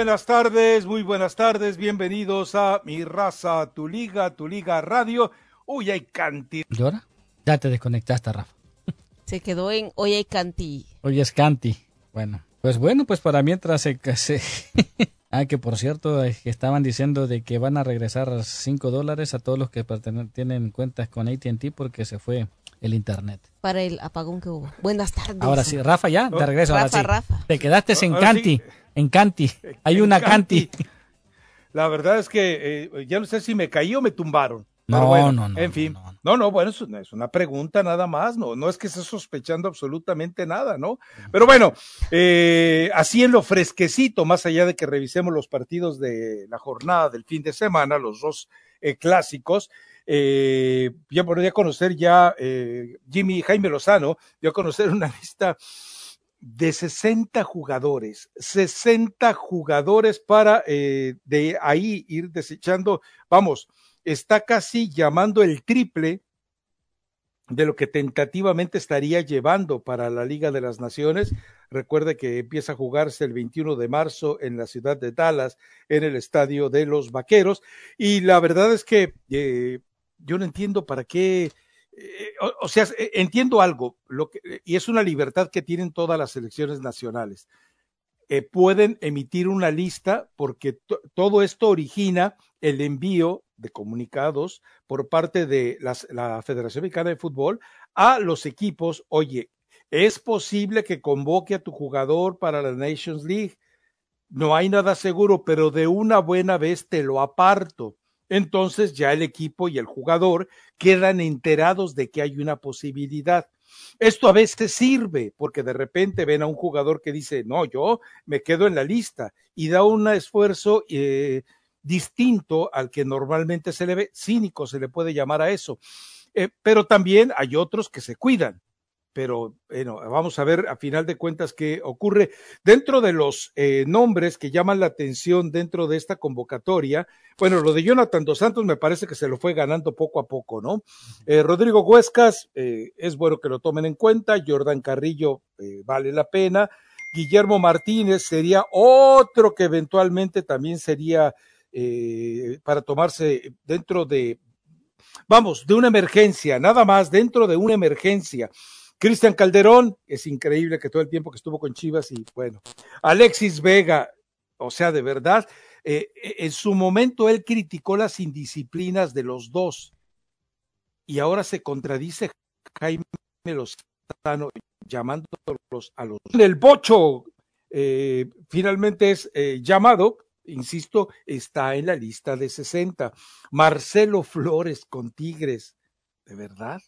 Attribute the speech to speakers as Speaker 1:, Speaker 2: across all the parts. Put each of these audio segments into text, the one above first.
Speaker 1: Buenas tardes, muy buenas tardes, bienvenidos a Mi Raza, Tu Liga, Tu Liga Radio. Uy, hay canti.
Speaker 2: ¿Llora? Ya te desconectaste, Rafa.
Speaker 3: Se quedó en Hoy hay canti.
Speaker 2: Hoy es canti. Bueno, pues bueno, pues para mientras se... se... ah, que por cierto, estaban diciendo de que van a regresar 5 dólares a todos los que tienen cuentas con AT&T porque se fue el internet.
Speaker 3: Para el apagón que hubo. Buenas tardes.
Speaker 2: Ahora sí, Rafa, ya, de regreso.
Speaker 3: Rafa,
Speaker 2: ahora sí.
Speaker 3: Rafa.
Speaker 2: Te quedaste en Canti. En Canti. Hay una Canti.
Speaker 1: La verdad es que eh, ya no sé si me caí o me tumbaron.
Speaker 2: No,
Speaker 1: bueno,
Speaker 2: no, no.
Speaker 1: En fin. No, no, bueno, es una, es una, pregunta nada más, no, no es que esté sospechando absolutamente nada, ¿no? Pero bueno, eh, así en lo fresquecito, más allá de que revisemos los partidos de la jornada del fin de semana, los dos eh, clásicos, eh, ya podría conocer ya eh, Jimmy Jaime Lozano, dio a conocer una lista de 60 jugadores, 60 jugadores para eh, de ahí ir desechando, vamos, está casi llamando el triple de lo que tentativamente estaría llevando para la Liga de las Naciones. Recuerde que empieza a jugarse el 21 de marzo en la ciudad de Dallas, en el estadio de los Vaqueros. Y la verdad es que eh, yo no entiendo para qué. Eh, o, sea, entiendo algo, lo que, y es una libertad que tienen todas las selecciones nacionales. Eh, pueden emitir una lista porque todo esto origina el envío de comunicados por parte de la Federación Mexicana de Fútbol a los equipos. Oye, es posible que convoque a tu jugador para la Nations League. No hay nada seguro, pero de una buena vez te lo aparto entonces ya el equipo y el jugador quedan enterados de que hay una posibilidad. Esto a veces sirve porque de repente ven a un jugador que dice, no, yo me quedo en la lista y da un esfuerzo eh, distinto al que normalmente se le ve, cínico se le puede llamar a eso. Eh, pero también hay otros que se cuidan pero bueno, vamos a ver a final de cuentas qué ocurre. Dentro de los eh, nombres que llaman la atención dentro de esta convocatoria, bueno, lo de Jonathan Dos Santos me parece que se lo fue ganando poco a poco, ¿no? Eh, Rodrigo Huescas, eh, es bueno que lo tomen en cuenta, Jordan Carrillo eh, vale la pena, Guillermo Martínez sería otro que eventualmente también sería para tomarse dentro de, vamos, de una emergencia, nada más dentro de una emergencia. Cristian Calderón, es increíble que todo el tiempo que estuvo con Chivas y bueno, Alexis Vega, o sea, de verdad, eh, en su momento él criticó las indisciplinas de los dos y ahora se contradice Jaime Lozano llamándolos a los... El Bocho eh, finalmente es eh, llamado, insisto, está en la lista de 60. Marcelo Flores con Tigres, ¿de verdad?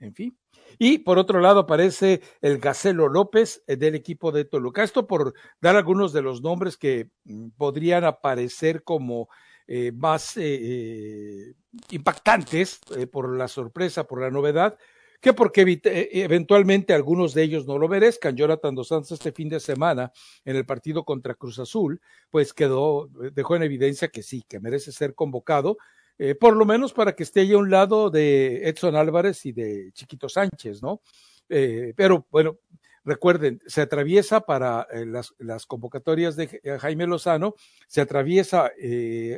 Speaker 1: En fin. Y por otro lado aparece el Gacelo López eh, del equipo de Toluca. Esto por dar algunos de los nombres que mm, podrían aparecer como eh, más eh, impactantes por la sorpresa, por la novedad, que porque eventualmente algunos de ellos no lo merezcan. Jonathan Dos Santos este fin de semana en el partido contra Cruz Azul, pues quedó, dejó en evidencia que sí, que merece ser convocado, eh, por lo menos para que esté ahí a un lado de Edson Álvarez y de Chiquito Sánchez, ¿no? Eh, pero bueno, recuerden, se atraviesa para eh, las, las, convocatorias de Jaime Lozano, se atraviesa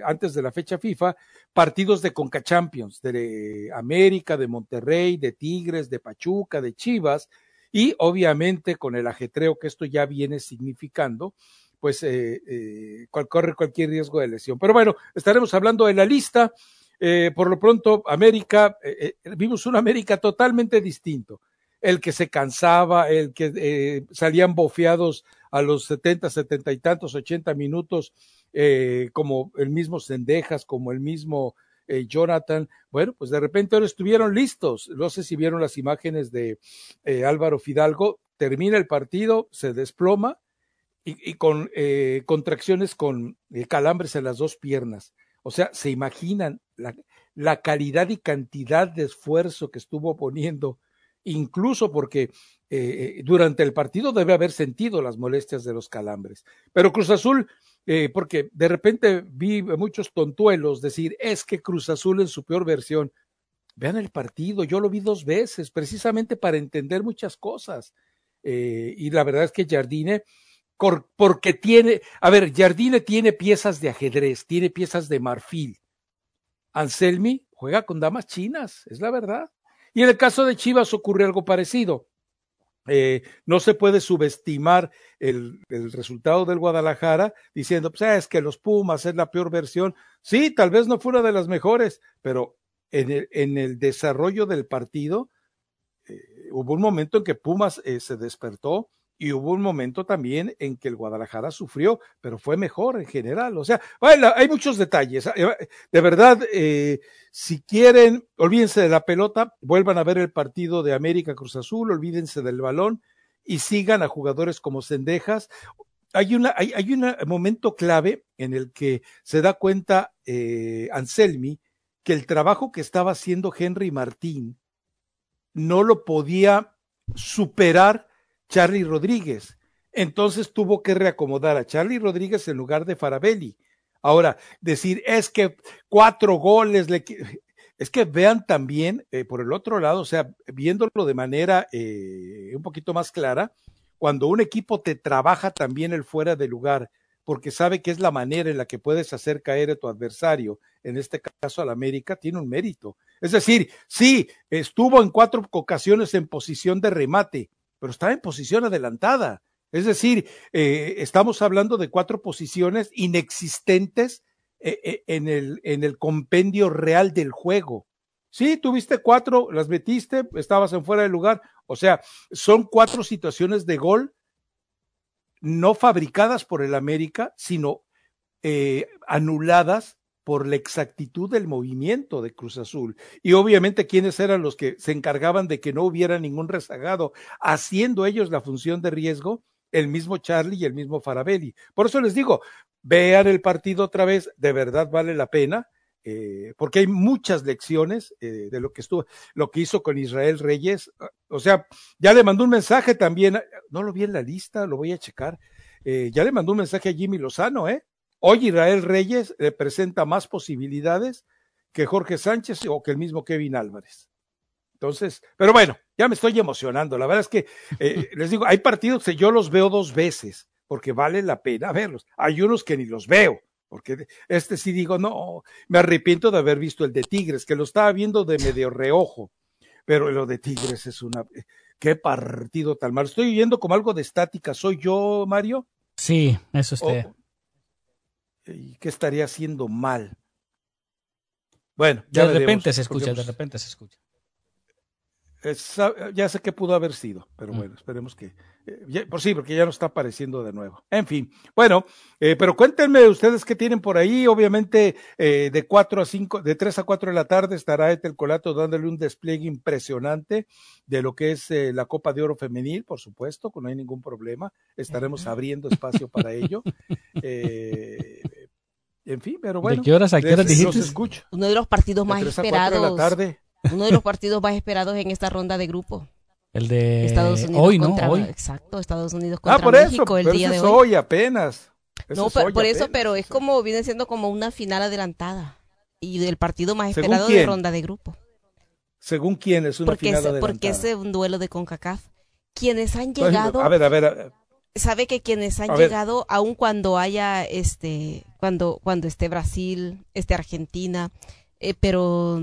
Speaker 1: antes de la fecha FIFA partidos de Conca Champions, de América, de Monterrey, de Tigres, de Pachuca, de Chivas, y obviamente con el ajetreo que esto ya viene significando, pues eh, eh, corre cualquier riesgo de lesión. Pero bueno, estaremos hablando de la lista. Eh, por lo pronto, América, eh, eh, vimos un América totalmente distinto. El que se cansaba, el que salían bofeados a los 70, 70 y tantos, 80 minutos, como el mismo Sendejas, como el mismo Jonathan. Bueno, pues de repente ahora estuvieron listos. No sé si vieron las imágenes de Álvaro Fidalgo. Termina el partido, se desploma y, con contracciones con calambres en las dos piernas o sea, se imaginan la, la, calidad y cantidad de esfuerzo que estuvo poniendo, incluso porque eh, durante el partido debe haber sentido las molestias de los calambres. Pero Cruz Azul, eh, porque de repente vi muchos tontuelos decir, es que Cruz Azul en su peor versión. Vean el partido, yo lo vi dos veces, precisamente para entender muchas cosas. Eh, y la verdad es que Jardine porque tiene, a ver, Jardine tiene piezas de ajedrez, tiene piezas de marfil. Anselmi juega con damas chinas, es la verdad. Y en el caso de Chivas ocurre algo parecido. Eh, no se puede subestimar el, resultado del Guadalajara diciendo, pues es que los Pumas es la peor versión. Sí, tal vez no fue una de las mejores, pero en el, en el desarrollo del partido eh, hubo un momento en que Pumas eh, se despertó, y hubo un momento también en que el Guadalajara sufrió, pero fue mejor en general. O sea, bueno, hay muchos detalles. Eh, de verdad, eh, si quieren, olvídense de la pelota, vuelvan a ver el partido de América Cruz Azul, olvídense del balón y sigan a jugadores como Cendejas. Hay, una, hay, hay un momento clave en el que se da cuenta eh, Anselmi que el trabajo que estaba haciendo Henry Martín no lo podía superar Charlie Rodríguez. Entonces tuvo que reacomodar a Charlie Rodríguez en lugar de Farabelli. Ahora, decir es que cuatro goles le es que vean también eh, por el otro lado, o sea, viéndolo de manera eh, un poquito más clara, cuando un equipo te trabaja también el fuera de lugar, porque sabe que es la manera en la que puedes hacer caer a tu adversario, en este caso al América, tiene un mérito. Es decir, sí, estuvo en cuatro ocasiones en posición de remate, pero está en posición adelantada. Es decir, eh, estamos hablando de cuatro posiciones inexistentes eh, eh, en, el, en el compendio real del juego. Sí, tuviste cuatro, las metiste, estabas en fuera de lugar. O sea, son cuatro situaciones de gol no fabricadas por el América, sino anuladas por la exactitud del movimiento de Cruz Azul. Y obviamente quiénes eran los que se encargaban de que no hubiera ningún rezagado, haciendo ellos la función de riesgo, el mismo Charlie y el mismo Farabelli. Por eso les digo, vean el partido otra vez, de verdad vale la pena. Eh, porque hay muchas lecciones eh, de lo que estuvo, lo que hizo con Israel Reyes. O sea, ya le mandó un mensaje también, no lo vi en la lista, lo voy a checar. Eh, ya le mandó un mensaje a Jimmy Lozano, ¿eh? Hoy Israel Reyes le presenta más posibilidades que Jorge Sánchez o que el mismo Kevin Álvarez. Entonces, pero bueno, ya me estoy emocionando. La verdad es que eh, les digo, hay partidos que yo los veo dos veces porque vale la pena verlos. Hay unos que ni los veo, porque este sí digo, no, me arrepiento de haber visto el de Tigres, que lo estaba viendo de medio reojo, pero lo de Tigres es una, qué partido tan mal. Estoy viendo como algo de estática. ¿Soy yo, Mario?
Speaker 2: Sí, eso usted.
Speaker 1: Y qué estaría haciendo mal. Bueno,
Speaker 2: ya de repente se escucha, de repente se escucha.
Speaker 1: Es, ya sé que pudo haber sido, pero bueno, esperemos que. Eh, ya, por sí, porque ya no está apareciendo de nuevo. En fin, bueno, eh, pero cuéntenme ustedes qué tienen por ahí. Obviamente, eh, de cuatro a cinco, de tres a cuatro de la tarde estará Etel Colato dándole un despliegue impresionante de lo que es eh, la Copa de Oro Femenil, por supuesto, que no hay ningún problema. Estaremos abriendo espacio para ello. Eh, en fin, pero bueno.
Speaker 2: ¿De qué horas a qué horas dijiste?
Speaker 1: escucho.
Speaker 3: Uno de los partidos más
Speaker 1: de tres a
Speaker 3: esperados.
Speaker 1: de la tarde.
Speaker 3: Uno de los partidos más esperados en esta ronda de grupo.
Speaker 2: El de
Speaker 3: Estados Unidos
Speaker 2: hoy, ¿no?
Speaker 3: contra,
Speaker 2: Hoy.
Speaker 3: Exacto, Estados Unidos
Speaker 1: Ah,
Speaker 3: contra
Speaker 1: por eso,
Speaker 3: México el
Speaker 1: pero
Speaker 3: día
Speaker 1: eso
Speaker 3: de hoy.
Speaker 1: hoy apenas. Eso
Speaker 3: No,
Speaker 1: es
Speaker 3: por eso,
Speaker 1: apenas.
Speaker 3: pero es como viene siendo como una final adelantada y del partido más
Speaker 1: ¿Según
Speaker 3: esperado de ronda de grupo.
Speaker 1: Según quién es una
Speaker 3: Porque
Speaker 1: final
Speaker 3: es,
Speaker 1: adelantada.
Speaker 3: porque es un duelo de CONCACAF quienes han
Speaker 1: Por ejemplo,
Speaker 3: llegado,
Speaker 1: A ver, a ver, a-
Speaker 3: sabe que quienes han
Speaker 1: A ver.
Speaker 3: llegado, aun cuando haya este, cuando, cuando esté Brasil, esté Argentina, eh, pero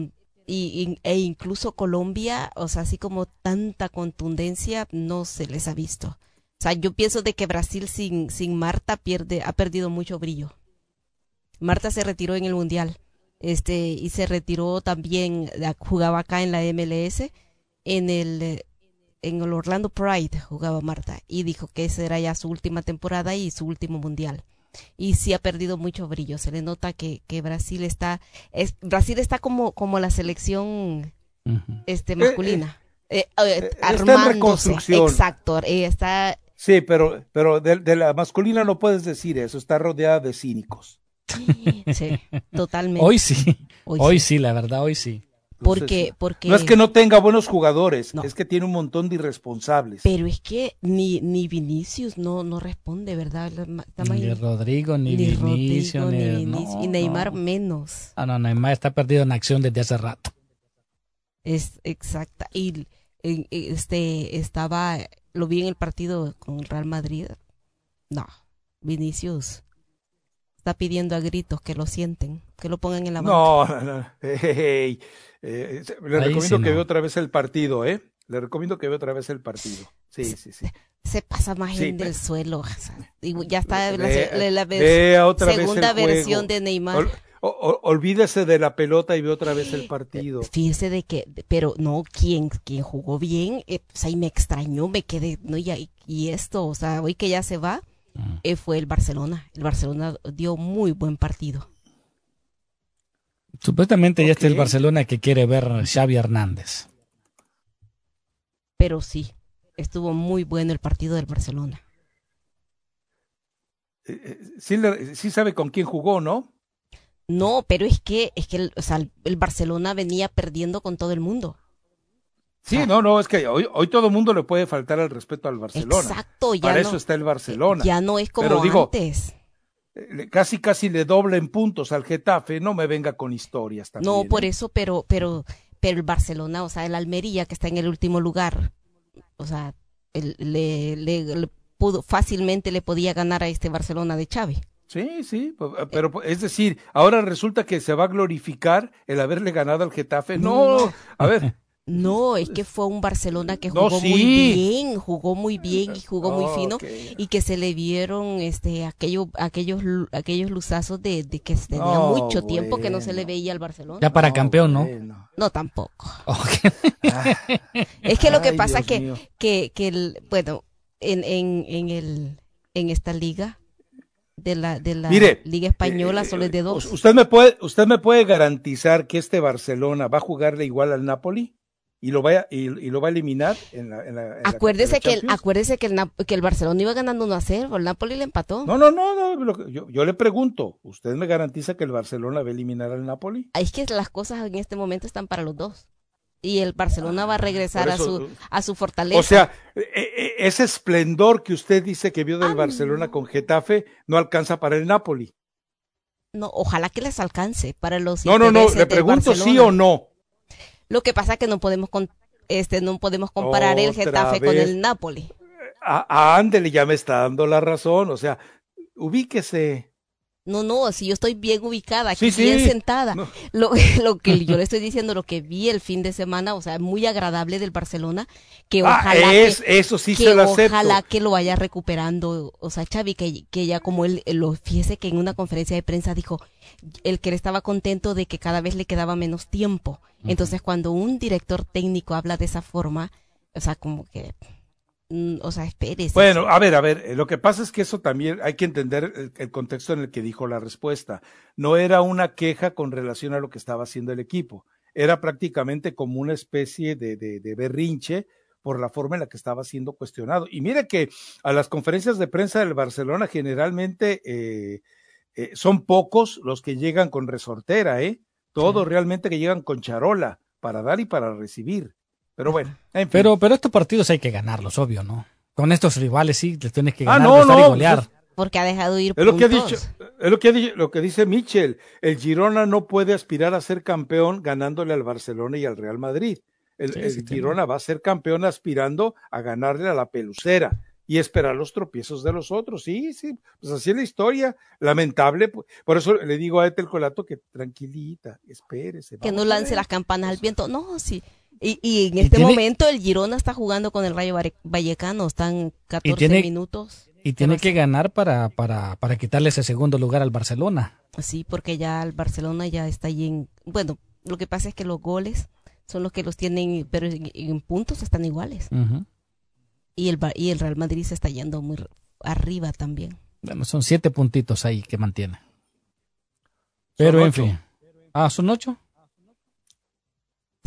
Speaker 3: y, e incluso Colombia, o sea, así como tanta contundencia no se les ha visto. O sea, yo pienso de que Brasil sin, sin Marta pierde, ha perdido mucho brillo. Marta se retiró en el mundial, este, y se retiró también, jugaba acá en la MLS, en el, eh, en el Orlando Pride jugaba Marta y dijo que esa era ya su última temporada y su último mundial. Y sí ha perdido mucho brillo. Se le nota que, que Brasil está, es, Brasil está como, como la selección este masculina. Eh, eh,
Speaker 1: está en
Speaker 3: armándose.
Speaker 1: reconstrucción.
Speaker 3: Exacto. eh, está,
Speaker 1: sí, pero, pero de, de la masculina no puedes decir eso, está rodeada de cínicos.
Speaker 3: sí, totalmente.
Speaker 2: Hoy sí,
Speaker 3: Hoy
Speaker 2: hoy
Speaker 3: sí.
Speaker 2: sí, la verdad, hoy sí.
Speaker 3: Porque,
Speaker 1: Entonces,
Speaker 3: porque.
Speaker 1: No es que no tenga buenos jugadores,
Speaker 3: No.
Speaker 1: es que tiene un montón de irresponsables.
Speaker 3: Pero es que ni, ni Vinicius no, no responde, ¿verdad?
Speaker 2: Ni Rodrigo, ni,
Speaker 3: ni
Speaker 2: Vinicio,
Speaker 3: Rodrigo,
Speaker 2: ni,
Speaker 3: ni Vinicius,
Speaker 2: no,
Speaker 3: y Neymar
Speaker 2: no.
Speaker 3: menos.
Speaker 2: Ah, no, Neymar está perdido en acción desde hace rato.
Speaker 3: Es exacta. Y eh, este estaba, lo vi en el partido con el Real Madrid. No, Vinicius está pidiendo a gritos que lo sienten, que lo pongan en la banca.
Speaker 1: No, no, no. Hey, eh, le
Speaker 2: Ahí
Speaker 1: recomiendo
Speaker 2: sí
Speaker 1: que
Speaker 2: no.
Speaker 1: vea otra vez el partido, ¿eh? Le recomiendo que vea otra vez el partido. Sí, sí, sí.
Speaker 3: Se pasa más
Speaker 1: Sí,
Speaker 3: en del suelo. o sea, ya está la,
Speaker 1: Vea-
Speaker 3: la- la
Speaker 1: otra vez
Speaker 3: segunda
Speaker 1: juego.
Speaker 3: versión de Neymar.
Speaker 1: Ol- o- olvídese de la pelota y ve otra vez el partido.
Speaker 3: Fíjese de que, pero no, quien, quien jugó bien, eh, o sea, y me extrañó, me quedé, no, ya, y, y esto, o sea, hoy que ya se va, eh, fue el Barcelona. El Barcelona dio muy buen partido.
Speaker 2: Supuestamente ya está el. Barcelona que quiere ver Xavi Hernández.
Speaker 3: Pero sí, estuvo muy bueno el partido del Barcelona.
Speaker 1: Eh, eh, sí, sabe con quién jugó, ¿no?
Speaker 3: No, pero es que, es que el, o sea, el- el Barcelona venía perdiendo con todo el mundo.
Speaker 1: Sí,
Speaker 3: Ah.
Speaker 1: no, no, es que hoy, hoy todo el mundo le puede faltar el respeto al Barcelona.
Speaker 3: Exacto, ya
Speaker 1: Para
Speaker 3: no,
Speaker 1: eso está el Barcelona.
Speaker 3: ya no es como
Speaker 1: Pero digo,
Speaker 3: antes.
Speaker 1: Eh, Casi, casi le doblen puntos al Getafe. No me venga con historias también.
Speaker 3: No, por
Speaker 1: ¿eh?
Speaker 3: eso, pero, pero, pero el Barcelona, o sea, el Almería que está en el último lugar, o sea, el- le, le- le pudo, fácilmente le podía ganar a este Barcelona de Xavi.
Speaker 1: Sí, sí, eh, pero es decir, ahora resulta que se va a glorificar el haberle ganado al Getafe. No,
Speaker 3: No.
Speaker 1: a ver,
Speaker 3: No, es que fue un Barcelona que
Speaker 1: No,
Speaker 3: jugó
Speaker 1: sí.
Speaker 3: muy bien, jugó muy bien y jugó muy fino
Speaker 1: Ok.
Speaker 3: y que se le vieron este aquellos aquellos aquellos luzazos de, de que tenía mucho tiempo que no se le veía al Barcelona.
Speaker 2: Ya para campeón, ¿no?
Speaker 1: bueno.
Speaker 3: No tampoco. Es que lo que
Speaker 1: Ay,
Speaker 3: pasa
Speaker 1: Dios
Speaker 3: que,
Speaker 1: mío.
Speaker 3: que, que el, bueno, en, en, en el, en esta liga de la, de la
Speaker 1: Mire,
Speaker 3: liga española
Speaker 1: eh,
Speaker 3: solo es de dos.
Speaker 1: ¿Usted me puede, usted me puede garantizar que este Barcelona va a jugarle igual al Napoli y lo vaya y, y lo va a eliminar en la, en la- en la-
Speaker 3: acuérdese
Speaker 1: la
Speaker 3: que el, acuérdese que el, que el Barcelona iba ganando 1 a 0, el Napoli le empató.
Speaker 1: No, no, no, no. yo, yo le pregunto, ¿usted me garantiza que el Barcelona va a eliminar al Napoli?
Speaker 3: Es que las cosas en este momento están para los dos. Y el Barcelona va a regresar
Speaker 1: Por
Speaker 3: a su, a su fortaleza.
Speaker 1: O sea, eh, eh, ese esplendor que usted dice que vio del
Speaker 3: Ah,
Speaker 1: Barcelona
Speaker 3: no.
Speaker 1: con Getafe no alcanza para el Napoli.
Speaker 3: no, ojalá que les alcance para los
Speaker 1: No, no, no, le pregunto sí
Speaker 3: Barcelona.
Speaker 1: o no.
Speaker 3: Lo que pasa es que no podemos con- este no podemos comparar el Getafe con el Napoli.
Speaker 1: A, a Ándele ya me está dando la razón, o sea, ubíquese.
Speaker 3: No, no, si yo estoy bien ubicada,
Speaker 1: Sí,
Speaker 3: aquí bien
Speaker 1: sí.
Speaker 3: sentada.
Speaker 1: No.
Speaker 3: Lo, lo que yo le estoy diciendo, lo que vi el fin de semana, o sea, muy agradable del Barcelona, que
Speaker 1: Ah,
Speaker 3: ojalá
Speaker 1: es,
Speaker 3: que,
Speaker 1: eso sí
Speaker 3: que
Speaker 1: se lo acepto.
Speaker 3: ojalá que lo vaya recuperando, o sea, Xavi, que, que ya como él, lo fíjese que en una conferencia de prensa dijo, el que él estaba contento de que cada vez le quedaba menos tiempo. Entonces, cuando un director técnico habla de esa forma, o sea, como que, o sea, espérese.
Speaker 1: Bueno, a ver, a ver, eh, lo que pasa es que eso también hay que entender el, el contexto en el que dijo la respuesta. No era una queja con relación a lo que estaba haciendo el equipo, era prácticamente como una especie de, de, de berrinche por la forma en la que estaba siendo cuestionado. Y mire que a las conferencias de prensa del Barcelona generalmente eh, eh, son pocos los que llegan con resortera, ¿eh? Todos realmente que llegan con charola para dar y para recibir. Pero bueno, en fin.
Speaker 2: Pero, pero estos partidos hay que ganarlos, obvio, ¿no? Con estos rivales sí, les tienes que
Speaker 1: Ah,
Speaker 2: ganar,
Speaker 1: no,
Speaker 2: gustar y
Speaker 1: no,
Speaker 2: golear.
Speaker 1: pues
Speaker 3: porque ha dejado ir
Speaker 1: Es lo que ha dicho, es lo que ha dicho, lo que dice Michel. El Girona no puede aspirar a ser campeón ganándole al Barcelona y al Real Madrid. El,
Speaker 2: Sí,
Speaker 1: el
Speaker 2: sí tiene.
Speaker 1: Girona va a ser campeón aspirando a ganarle a la pelucera y esperar los tropiezos de los otros. Sí, sí, pues así es la historia. Lamentable. Por eso le digo a Etel Colato que tranquilita, espérese.
Speaker 3: que no lance las campanas al viento. No, sí. Y, y en
Speaker 2: Y
Speaker 3: este
Speaker 2: tiene-
Speaker 3: momento el Girona está jugando con el Rayo Vallecano, están 14
Speaker 2: tiene-
Speaker 3: minutos.
Speaker 2: Y tiene que ganar para, para, para quitarle ese segundo lugar al Barcelona.
Speaker 3: Sí, porque ya el Barcelona ya está ahí en... Bueno, lo que pasa es que los goles son los que los tienen, pero en, en puntos están iguales. Y el, y el Real Madrid se está yendo muy arriba también.
Speaker 2: Bueno, son siete puntitos ahí que mantiene. Pero en fin. Ah, ¿son ocho?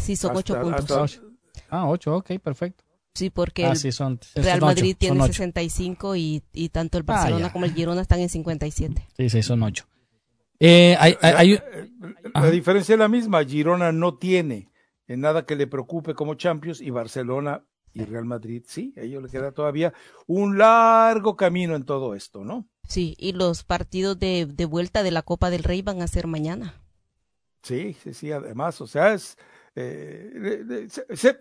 Speaker 3: Sí, son
Speaker 1: Hasta-
Speaker 3: ocho puntos.
Speaker 1: hasta-
Speaker 2: Ah, ocho, ok, perfecto.
Speaker 3: Sí, porque
Speaker 2: Ah,
Speaker 3: el
Speaker 2: sí, son,
Speaker 3: Real
Speaker 2: son
Speaker 3: Madrid tiene
Speaker 2: ocho.
Speaker 3: 65 y, y tanto el
Speaker 2: Ah,
Speaker 3: Barcelona como el Girona están en 57.
Speaker 2: Sí, sí, son ocho. Eh, hay, hay- hay- Ajá.
Speaker 1: La diferencia es la misma. Girona no tiene en nada que le preocupe como Champions y Barcelona y Real Madrid sí. A ellos le queda todavía un largo camino en todo esto, ¿no?
Speaker 3: Sí, y los partidos de, de vuelta de la Copa del Rey van a ser mañana.
Speaker 1: Sí, sí, sí. Además, o sea, es eh,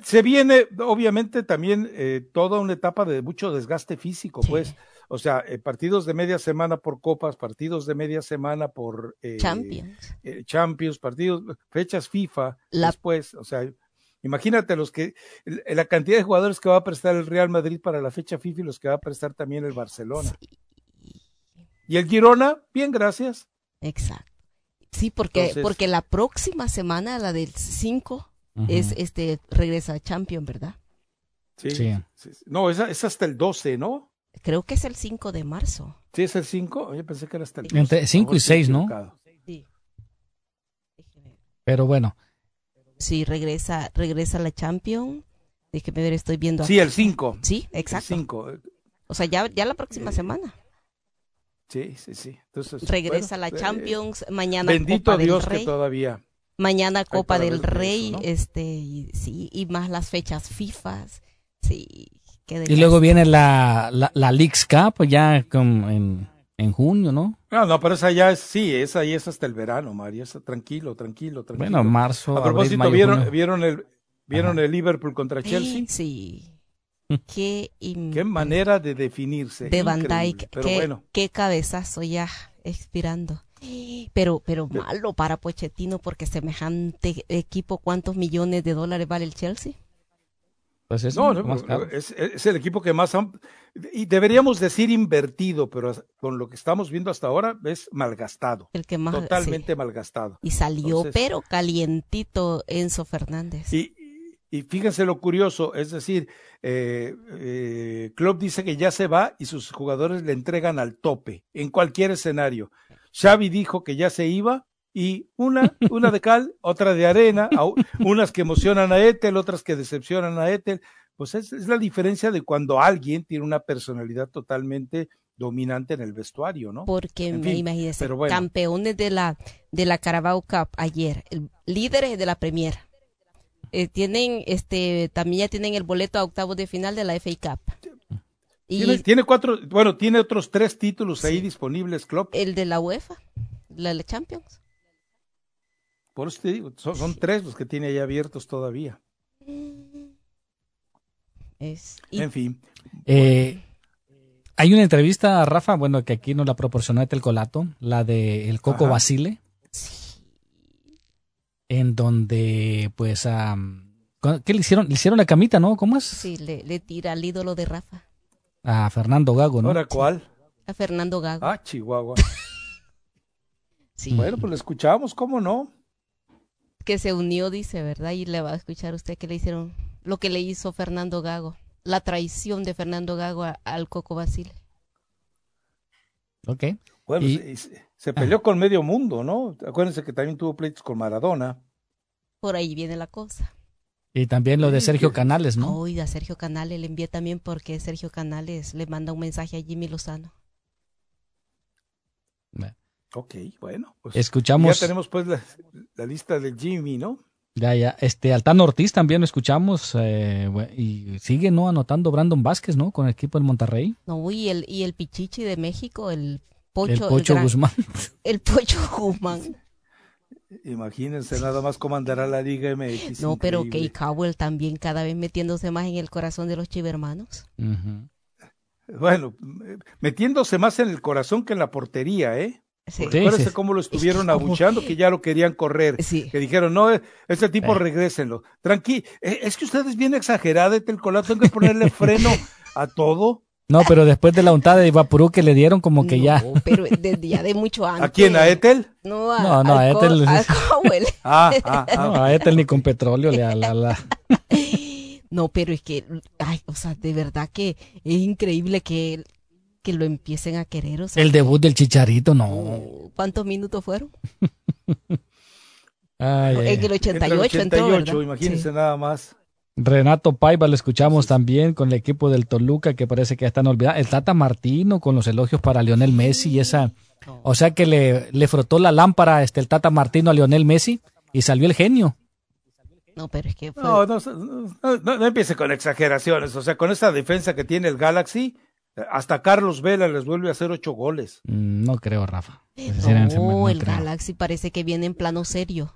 Speaker 1: se, viene obviamente también eh, toda una etapa de mucho desgaste físico,
Speaker 3: Sí.
Speaker 1: pues. O sea, eh, partidos de media semana por copas, partidos de media semana por
Speaker 3: Champions.
Speaker 1: Champions, partidos, fechas FIFA,
Speaker 3: La-
Speaker 1: después, o sea, imagínate los que, la cantidad de jugadores que va a prestar el Real Madrid para la fecha FIFA y los que va a prestar también el Barcelona.
Speaker 3: Sí,
Speaker 1: Y el Girona, bien, gracias.
Speaker 3: exacto. Sí, porque,
Speaker 1: Entonces-
Speaker 3: porque la próxima semana, la del 5,
Speaker 2: Ujú.
Speaker 3: es este regresa a Champions, ¿verdad?
Speaker 1: Sí.
Speaker 2: Sí.
Speaker 1: sí, sí. No, es, es hasta el 12, ¿no?
Speaker 3: Creo que es el 5 de marzo.
Speaker 1: Sí, es el 5. Yo pensé que era hasta el 12.
Speaker 2: Entre cinco
Speaker 1: A lo
Speaker 2: y
Speaker 1: mejor estoy
Speaker 2: seis, ¿no?
Speaker 1: equivocado.
Speaker 3: Sí.
Speaker 2: Pero bueno,
Speaker 3: Sí, regresa, regresa la Champions. Déjeme ver, estoy viendo
Speaker 1: Sí,
Speaker 3: acá.
Speaker 1: el 5.
Speaker 3: Sí,
Speaker 1: El
Speaker 3: exacto.
Speaker 1: 5.
Speaker 3: O sea, ya, ya la próxima
Speaker 1: Eh,
Speaker 3: semana.
Speaker 1: Sí, sí, sí. Entonces,
Speaker 3: Regresa
Speaker 1: bueno,
Speaker 3: la
Speaker 1: eh,
Speaker 3: Champions, mañana
Speaker 1: Bendito
Speaker 3: Copa del
Speaker 1: Dios
Speaker 3: Rey.
Speaker 1: que todavía.
Speaker 3: Mañana Copa del Rey,
Speaker 1: eso, ¿no?
Speaker 3: este, y, sí, y más las fechas FIFA. Sí, qué
Speaker 2: y luego viene la, la, la Leagues Cup ya con- en, en junio, ¿no?
Speaker 1: No, no, pero esa ya es, sí, esa ya es hasta el verano, María. Esa, tranquilo, tranquilo, tranquilo.
Speaker 2: Bueno, marzo,
Speaker 1: A
Speaker 2: abril,
Speaker 1: propósito,
Speaker 2: mayo,
Speaker 1: ¿vieron,
Speaker 2: junio.
Speaker 1: vieron el vieron
Speaker 2: Ajá.
Speaker 1: el Liverpool contra Chelsea?
Speaker 3: Sí. Qué,
Speaker 1: Qué manera de definirse.
Speaker 3: de Van Dijk,
Speaker 1: Pero
Speaker 3: qué,
Speaker 1: bueno,
Speaker 3: qué cabezazo ya expirando. Pero, pero malo para Pochettino porque semejante equipo, ¿cuántos millones de dólares vale el Chelsea?
Speaker 2: Pues es
Speaker 1: no, es, es el equipo que más han, y deberíamos decir invertido, pero con lo que estamos viendo hasta ahora es malgastado,
Speaker 3: El que más.
Speaker 1: totalmente
Speaker 3: sí.
Speaker 1: malgastado.
Speaker 3: Y salió,
Speaker 1: Entonces-
Speaker 3: pero calientito Enzo Fernández.
Speaker 1: Y, y fíjense lo curioso, es decir, eh, eh, Klopp dice que ya se va y sus jugadores le entregan al tope en cualquier escenario. Xavi dijo que ya se iba y una, una de cal, otra de arena, unas que emocionan a Ethel, otras que decepcionan a Ethel. Pues es, es la diferencia de cuando alguien tiene una personalidad totalmente dominante en el vestuario, ¿no?
Speaker 3: Porque
Speaker 1: En
Speaker 3: me
Speaker 1: fin,
Speaker 3: imagínese,
Speaker 1: pero bueno.
Speaker 3: campeones de la de la Carabao Cup ayer, líderes de la Premier. Eh, tienen este también ya tienen el boleto a octavos de final de la FA Cup. Y
Speaker 1: Tiene, tiene cuatro, bueno, tiene otros tres títulos ahí
Speaker 3: Sí.
Speaker 1: disponibles, Klopp.
Speaker 3: el de la UEFA, la, la Champions.
Speaker 1: Por eso te digo, son, son tres los que tiene ahí abiertos todavía.
Speaker 3: Es, y
Speaker 1: En fin,
Speaker 2: Eh, hay una entrevista, Rafa, bueno, que aquí nos la proporcionó el Colato, la de el Coco
Speaker 1: Ajá.
Speaker 2: Basile, en donde, pues, am, ¿qué le hicieron? Le hicieron la camita, ¿no? ¿Cómo es?
Speaker 3: sí, le, le tira al ídolo de Rafa,
Speaker 2: A Fernando Gago, ¿no?
Speaker 1: ¿ahora cuál?
Speaker 3: a Fernando Gago.
Speaker 1: Ah, Chihuahua.
Speaker 3: sí,
Speaker 1: Bueno, pues lo escuchamos, ¿cómo no?
Speaker 3: que se unió, dice, ¿verdad? Y le va a escuchar usted que le hicieron lo que le hizo Fernando Gago, la traición de Fernando Gago a- al Coco Basile.
Speaker 2: Ok.
Speaker 1: Bueno,
Speaker 2: Y-
Speaker 1: se, se- se peleó con medio mundo, ¿no? Acuérdense que también tuvo pleitos con Maradona.
Speaker 3: Por ahí viene la cosa.
Speaker 2: Y también lo de Sergio Canales, ¿no?
Speaker 3: Oiga, Sergio Canales le envía también porque Sergio Canales le manda un mensaje a Jimmy Lozano.
Speaker 1: Ok, bueno. Pues
Speaker 2: Escuchamos,
Speaker 1: Ya tenemos pues la, la lista del Jimmy, ¿no?
Speaker 2: ya, ya, este, Altano Ortiz también lo escuchamos, eh, y sigue, ¿no? Anotando Brandon Vázquez, ¿no? Con el equipo del Monterrey,
Speaker 3: No, y el, y el Pichichi de México, el Pocho,
Speaker 2: el Pocho
Speaker 3: gran-
Speaker 2: Guzmán.
Speaker 3: El Pocho Guzmán.
Speaker 1: Imagínense nada más cómo andará la Liga MX.
Speaker 3: No, pero. Kay Cowell también cada vez metiéndose más en el corazón de los chivermanos.
Speaker 1: Bueno, metiéndose más en el corazón que en la portería, ¿eh?
Speaker 3: Sí.
Speaker 2: Sí.
Speaker 1: Acuérdense cómo lo estuvieron abuchando, que ya lo querían correr.
Speaker 3: Sí.
Speaker 1: Que dijeron, no, ese tipo
Speaker 2: Eh.
Speaker 1: regrésenlo. Tranqui, eh, es que usted es bien exagerada, el colazo, tengo que ponerle freno a todo.
Speaker 2: No, pero después de la untada de Vaporú que le dieron, como que
Speaker 3: No,
Speaker 2: ya.
Speaker 3: pero desde ya de mucho antes.
Speaker 1: ¿A quién? ¿A Ethel?
Speaker 3: No, a,
Speaker 2: No, a
Speaker 3: a Cowell.
Speaker 1: Ah, ah, ah.
Speaker 2: No, a Ethel ni con petróleo le la, la-
Speaker 3: No, pero es que, ay, o sea, de verdad que es increíble que, que lo empiecen a querer. O sea,
Speaker 2: El debut del Chicharito, no.
Speaker 3: ¿cuántos minutos fueron?
Speaker 2: Ay,
Speaker 3: En el
Speaker 2: ay.
Speaker 3: 88,
Speaker 1: Entre el
Speaker 3: entró,
Speaker 1: 88,
Speaker 3: ¿verdad?
Speaker 1: imagínense
Speaker 3: Sí.
Speaker 1: nada más.
Speaker 2: Renato Paiva lo escuchamos también con el equipo del Toluca, que parece que ya están olvidados. El Tata Martino con los elogios para Lionel Messi y esa. O sea que le, le frotó la lámpara este, el Tata Martino a Lionel Messi y salió el genio.
Speaker 3: No, pero es que fue...
Speaker 1: No, no, no, no, no empiece con exageraciones. O sea, con esa defensa que tiene el Galaxy, hasta Carlos Vela les vuelve a hacer ocho goles.
Speaker 2: Mm, No creo, Rafa. Sinceramente,
Speaker 3: no,
Speaker 2: no
Speaker 3: el
Speaker 2: creo.
Speaker 3: Galaxy parece que viene en plano serio.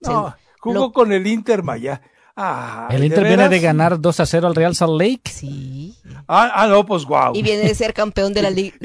Speaker 1: No,
Speaker 3: Se-
Speaker 1: jugó
Speaker 3: lo-
Speaker 1: con el Inter Maya. Ah,
Speaker 2: El
Speaker 1: ¿de
Speaker 2: Inter viene de ganar 2 a 0 al Real Salt Lake.
Speaker 3: Sí.
Speaker 1: Ah, ah, no, pues guau.
Speaker 3: Y viene de ser campeón de la liga.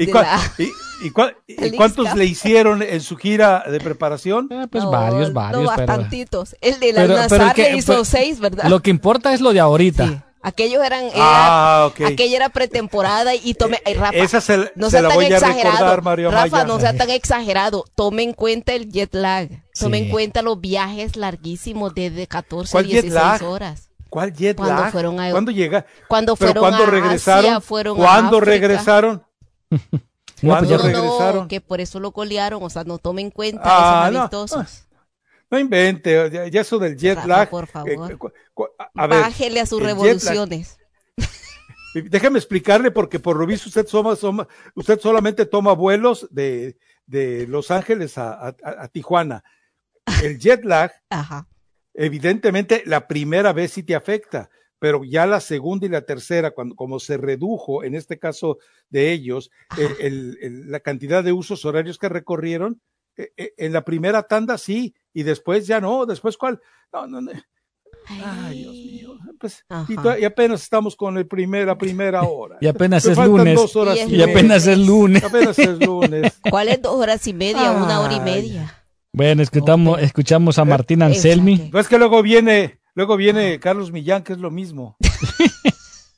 Speaker 1: ¿Y, cuántos
Speaker 3: Cup.
Speaker 1: le hicieron en su gira de preparación?
Speaker 2: Eh, pues varios, varios.
Speaker 3: No,
Speaker 2: pero
Speaker 3: bastantitos. El de la
Speaker 2: pero-
Speaker 3: Nazar
Speaker 2: pero que-
Speaker 3: le hizo
Speaker 2: pero-
Speaker 3: seis, ¿verdad?
Speaker 2: lo que importa es lo de ahorita.
Speaker 3: Sí. Aquellos eran. Era,
Speaker 1: Ah, ok.
Speaker 3: Aquella era pretemporada y tome. ay, Rafa,
Speaker 1: Esa se,
Speaker 3: no
Speaker 1: se
Speaker 3: sea
Speaker 1: la
Speaker 3: tan
Speaker 1: voy a
Speaker 3: exagerado.
Speaker 1: recordar, Mario
Speaker 3: Rafa, no sea tan exagerado. Tome en cuenta el jet lag. Tome
Speaker 2: Sí.
Speaker 3: en cuenta los viajes larguísimos de, de 14,
Speaker 1: ¿Cuál jet
Speaker 3: 16
Speaker 1: lag?
Speaker 3: horas.
Speaker 1: ¿Cuál jet
Speaker 3: Cuando
Speaker 1: lag?
Speaker 3: fueron a-
Speaker 1: ¿Cuándo llega?
Speaker 3: Cuando
Speaker 1: ¿Pero
Speaker 3: fueron
Speaker 1: cuándo
Speaker 3: a
Speaker 1: regresaron?
Speaker 3: Asia, fueron a
Speaker 1: ¿Cuándo
Speaker 3: África.
Speaker 1: regresaron?
Speaker 2: No,
Speaker 1: ¿Cuándo
Speaker 2: pues ya
Speaker 3: No,
Speaker 1: regresaron?
Speaker 3: no, que por eso lo colearon. O sea, no tome en cuenta
Speaker 1: Ah,
Speaker 3: esos
Speaker 1: no,
Speaker 3: amistosos.
Speaker 1: No invente, ya, ya eso del jet
Speaker 3: Rafa,
Speaker 1: lag.
Speaker 3: por favor.
Speaker 1: eh, a- ver,
Speaker 3: Bájele a sus revoluciones.
Speaker 1: Déjame explicarle porque por lo visto usted, soma- soma- usted solamente toma vuelos de, de Los Ángeles a, a- a Tijuana. El jet lag,
Speaker 3: Ajá.
Speaker 1: evidentemente, la primera vez sí te afecta, pero ya la segunda y la tercera, cuando como se redujo, en este caso de ellos, el- el- el- la cantidad de usos horarios que recorrieron, eh, eh, en la primera tanda sí, y después ya no, después cuál. No, no, no. Ay, Dios mío. Pues, y, apenas estamos con el primer, la primera hora.
Speaker 2: Y apenas
Speaker 1: Me
Speaker 2: es lunes.
Speaker 1: dos horas
Speaker 3: Y es
Speaker 1: y
Speaker 2: Y
Speaker 1: media.
Speaker 2: apenas es lunes.
Speaker 1: Apenas es lunes.
Speaker 3: ¿Cuál es dos horas y media? Una hora y
Speaker 1: Ay.
Speaker 3: media.
Speaker 2: Bueno, escuchamos, escuchamos a Martín Anselmi.
Speaker 1: No es que luego viene, luego viene Carlos Millán, que es lo mismo.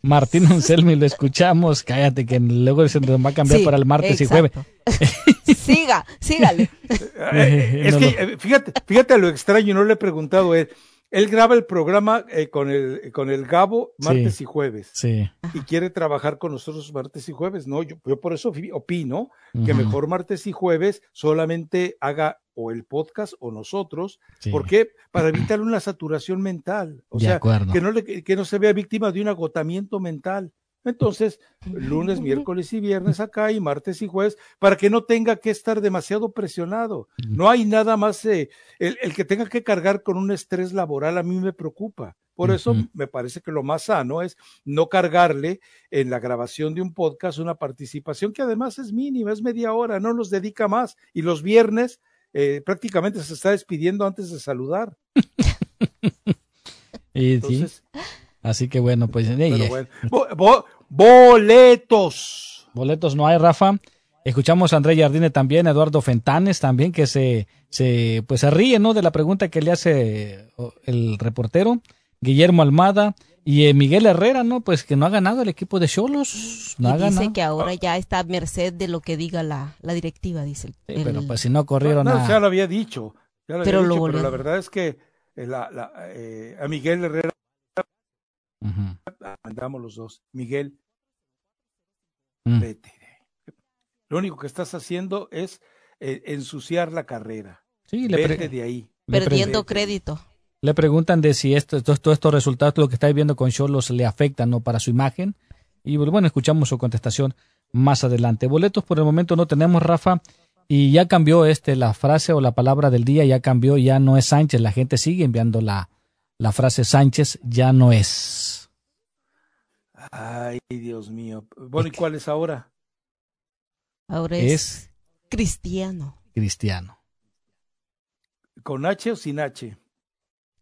Speaker 2: Martín Anselmi lo escuchamos. Cállate, que luego se nos va a cambiar
Speaker 3: Sí,
Speaker 2: para el martes y jueves.
Speaker 3: Siga, sígale.
Speaker 1: Eh, es
Speaker 2: No
Speaker 1: que,
Speaker 2: lo-
Speaker 1: eh, fíjate, fíjate lo extraño, no le he preguntado a él. Graba el programa eh, con el con el Gabo martes
Speaker 2: Sí.
Speaker 1: y jueves
Speaker 2: Sí.
Speaker 1: y quiere trabajar con nosotros martes y jueves. No, yo, yo por eso opino que mejor martes y jueves solamente haga o el podcast o nosotros.
Speaker 2: Sí.
Speaker 1: ¿Por qué? Para evitar una saturación mental. O
Speaker 2: De
Speaker 1: sea,
Speaker 2: acuerdo.
Speaker 1: que no, le, que no se vea víctima de un agotamiento mental. Entonces, lunes, miércoles y viernes acá y martes y jueves, para que no tenga que estar demasiado presionado. No hay nada más, eh, el, el que tenga que cargar con un estrés laboral a mí me preocupa. Por eso me parece que lo más sano es no cargarle en la grabación de un podcast una participación que además es mínima, es media hora, no nos dedica más. Y los viernes eh, prácticamente se está despidiendo antes de saludar.
Speaker 2: Y sí,
Speaker 1: Entonces,
Speaker 2: así que bueno, pues
Speaker 1: pero bueno. Bo- boletos.
Speaker 2: boletos no hay, Rafa. Escuchamos a André Jardine también, Eduardo Fentanes también, que se, se, pues se ríe, ¿no? De la pregunta que le hace el reportero, Guillermo Almada y eh, Miguel Herrera, ¿no? Pues que no ha ganado el equipo de Cholos, no
Speaker 3: y
Speaker 2: ha
Speaker 3: dice
Speaker 2: ganado.
Speaker 3: que ahora ya está a merced de lo que diga la, la directiva, dice. el-
Speaker 2: Sí, pero pues si no corrieron
Speaker 1: No,
Speaker 2: a...
Speaker 1: ya lo había dicho. ya lo
Speaker 3: Pero
Speaker 1: había
Speaker 3: lo
Speaker 1: dicho, pero la verdad es que eh, la- la, eh, a Miguel Herrera
Speaker 2: Ujú.
Speaker 1: mandamos los dos. Miguel,
Speaker 2: Mm.
Speaker 1: vete. Lo único que estás haciendo es eh, ensuciar la carrera.
Speaker 2: Sí, le,
Speaker 1: Vete de ahí.
Speaker 3: perdiendo crédito.
Speaker 2: le preguntan de si esto, estos, todos estos resultados, lo que está viendo con Cholos, le afectan ¿no? para su imagen. Y pues, bueno, escuchamos su contestación más adelante. Boletos por el momento no tenemos, Rafa. Y ya cambió este la frase o la palabra del día, ya cambió, ya no es Sánchez. La gente sigue enviando la, la frase Sánchez, ya no es.
Speaker 1: Ay, Dios mío. Bueno, ¿y cuál es ahora?
Speaker 3: Ahora es,
Speaker 2: Es
Speaker 3: cristiano.
Speaker 2: cristiano.
Speaker 1: ¿Con H o sin H?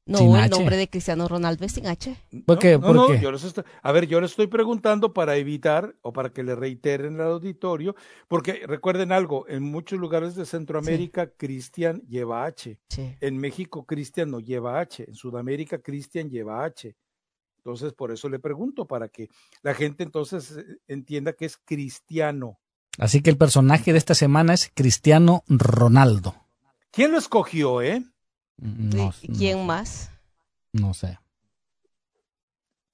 Speaker 3: No,
Speaker 2: Sin
Speaker 3: el
Speaker 2: H.
Speaker 3: nombre de Cristiano Ronaldo es sin H.
Speaker 2: ¿Por
Speaker 1: No,
Speaker 2: qué?
Speaker 1: no,
Speaker 2: ¿Por
Speaker 1: no,
Speaker 2: qué?
Speaker 1: yo les estoy- a ver, yo les estoy preguntando para evitar o para que le reiteren al auditorio, porque recuerden algo, en muchos lugares de Centroamérica Cristian lleva H,
Speaker 3: Sí.
Speaker 1: en México Cristian no lleva H, en Sudamérica Cristian lleva H. Entonces, por eso le pregunto, para que la gente entonces eh, entienda que es cristiano.
Speaker 2: Así que el personaje de esta semana es Cristiano Ronaldo.
Speaker 1: ¿Quién lo escogió, eh?
Speaker 2: No,
Speaker 3: ¿Y ¿Quién más?
Speaker 2: no sé.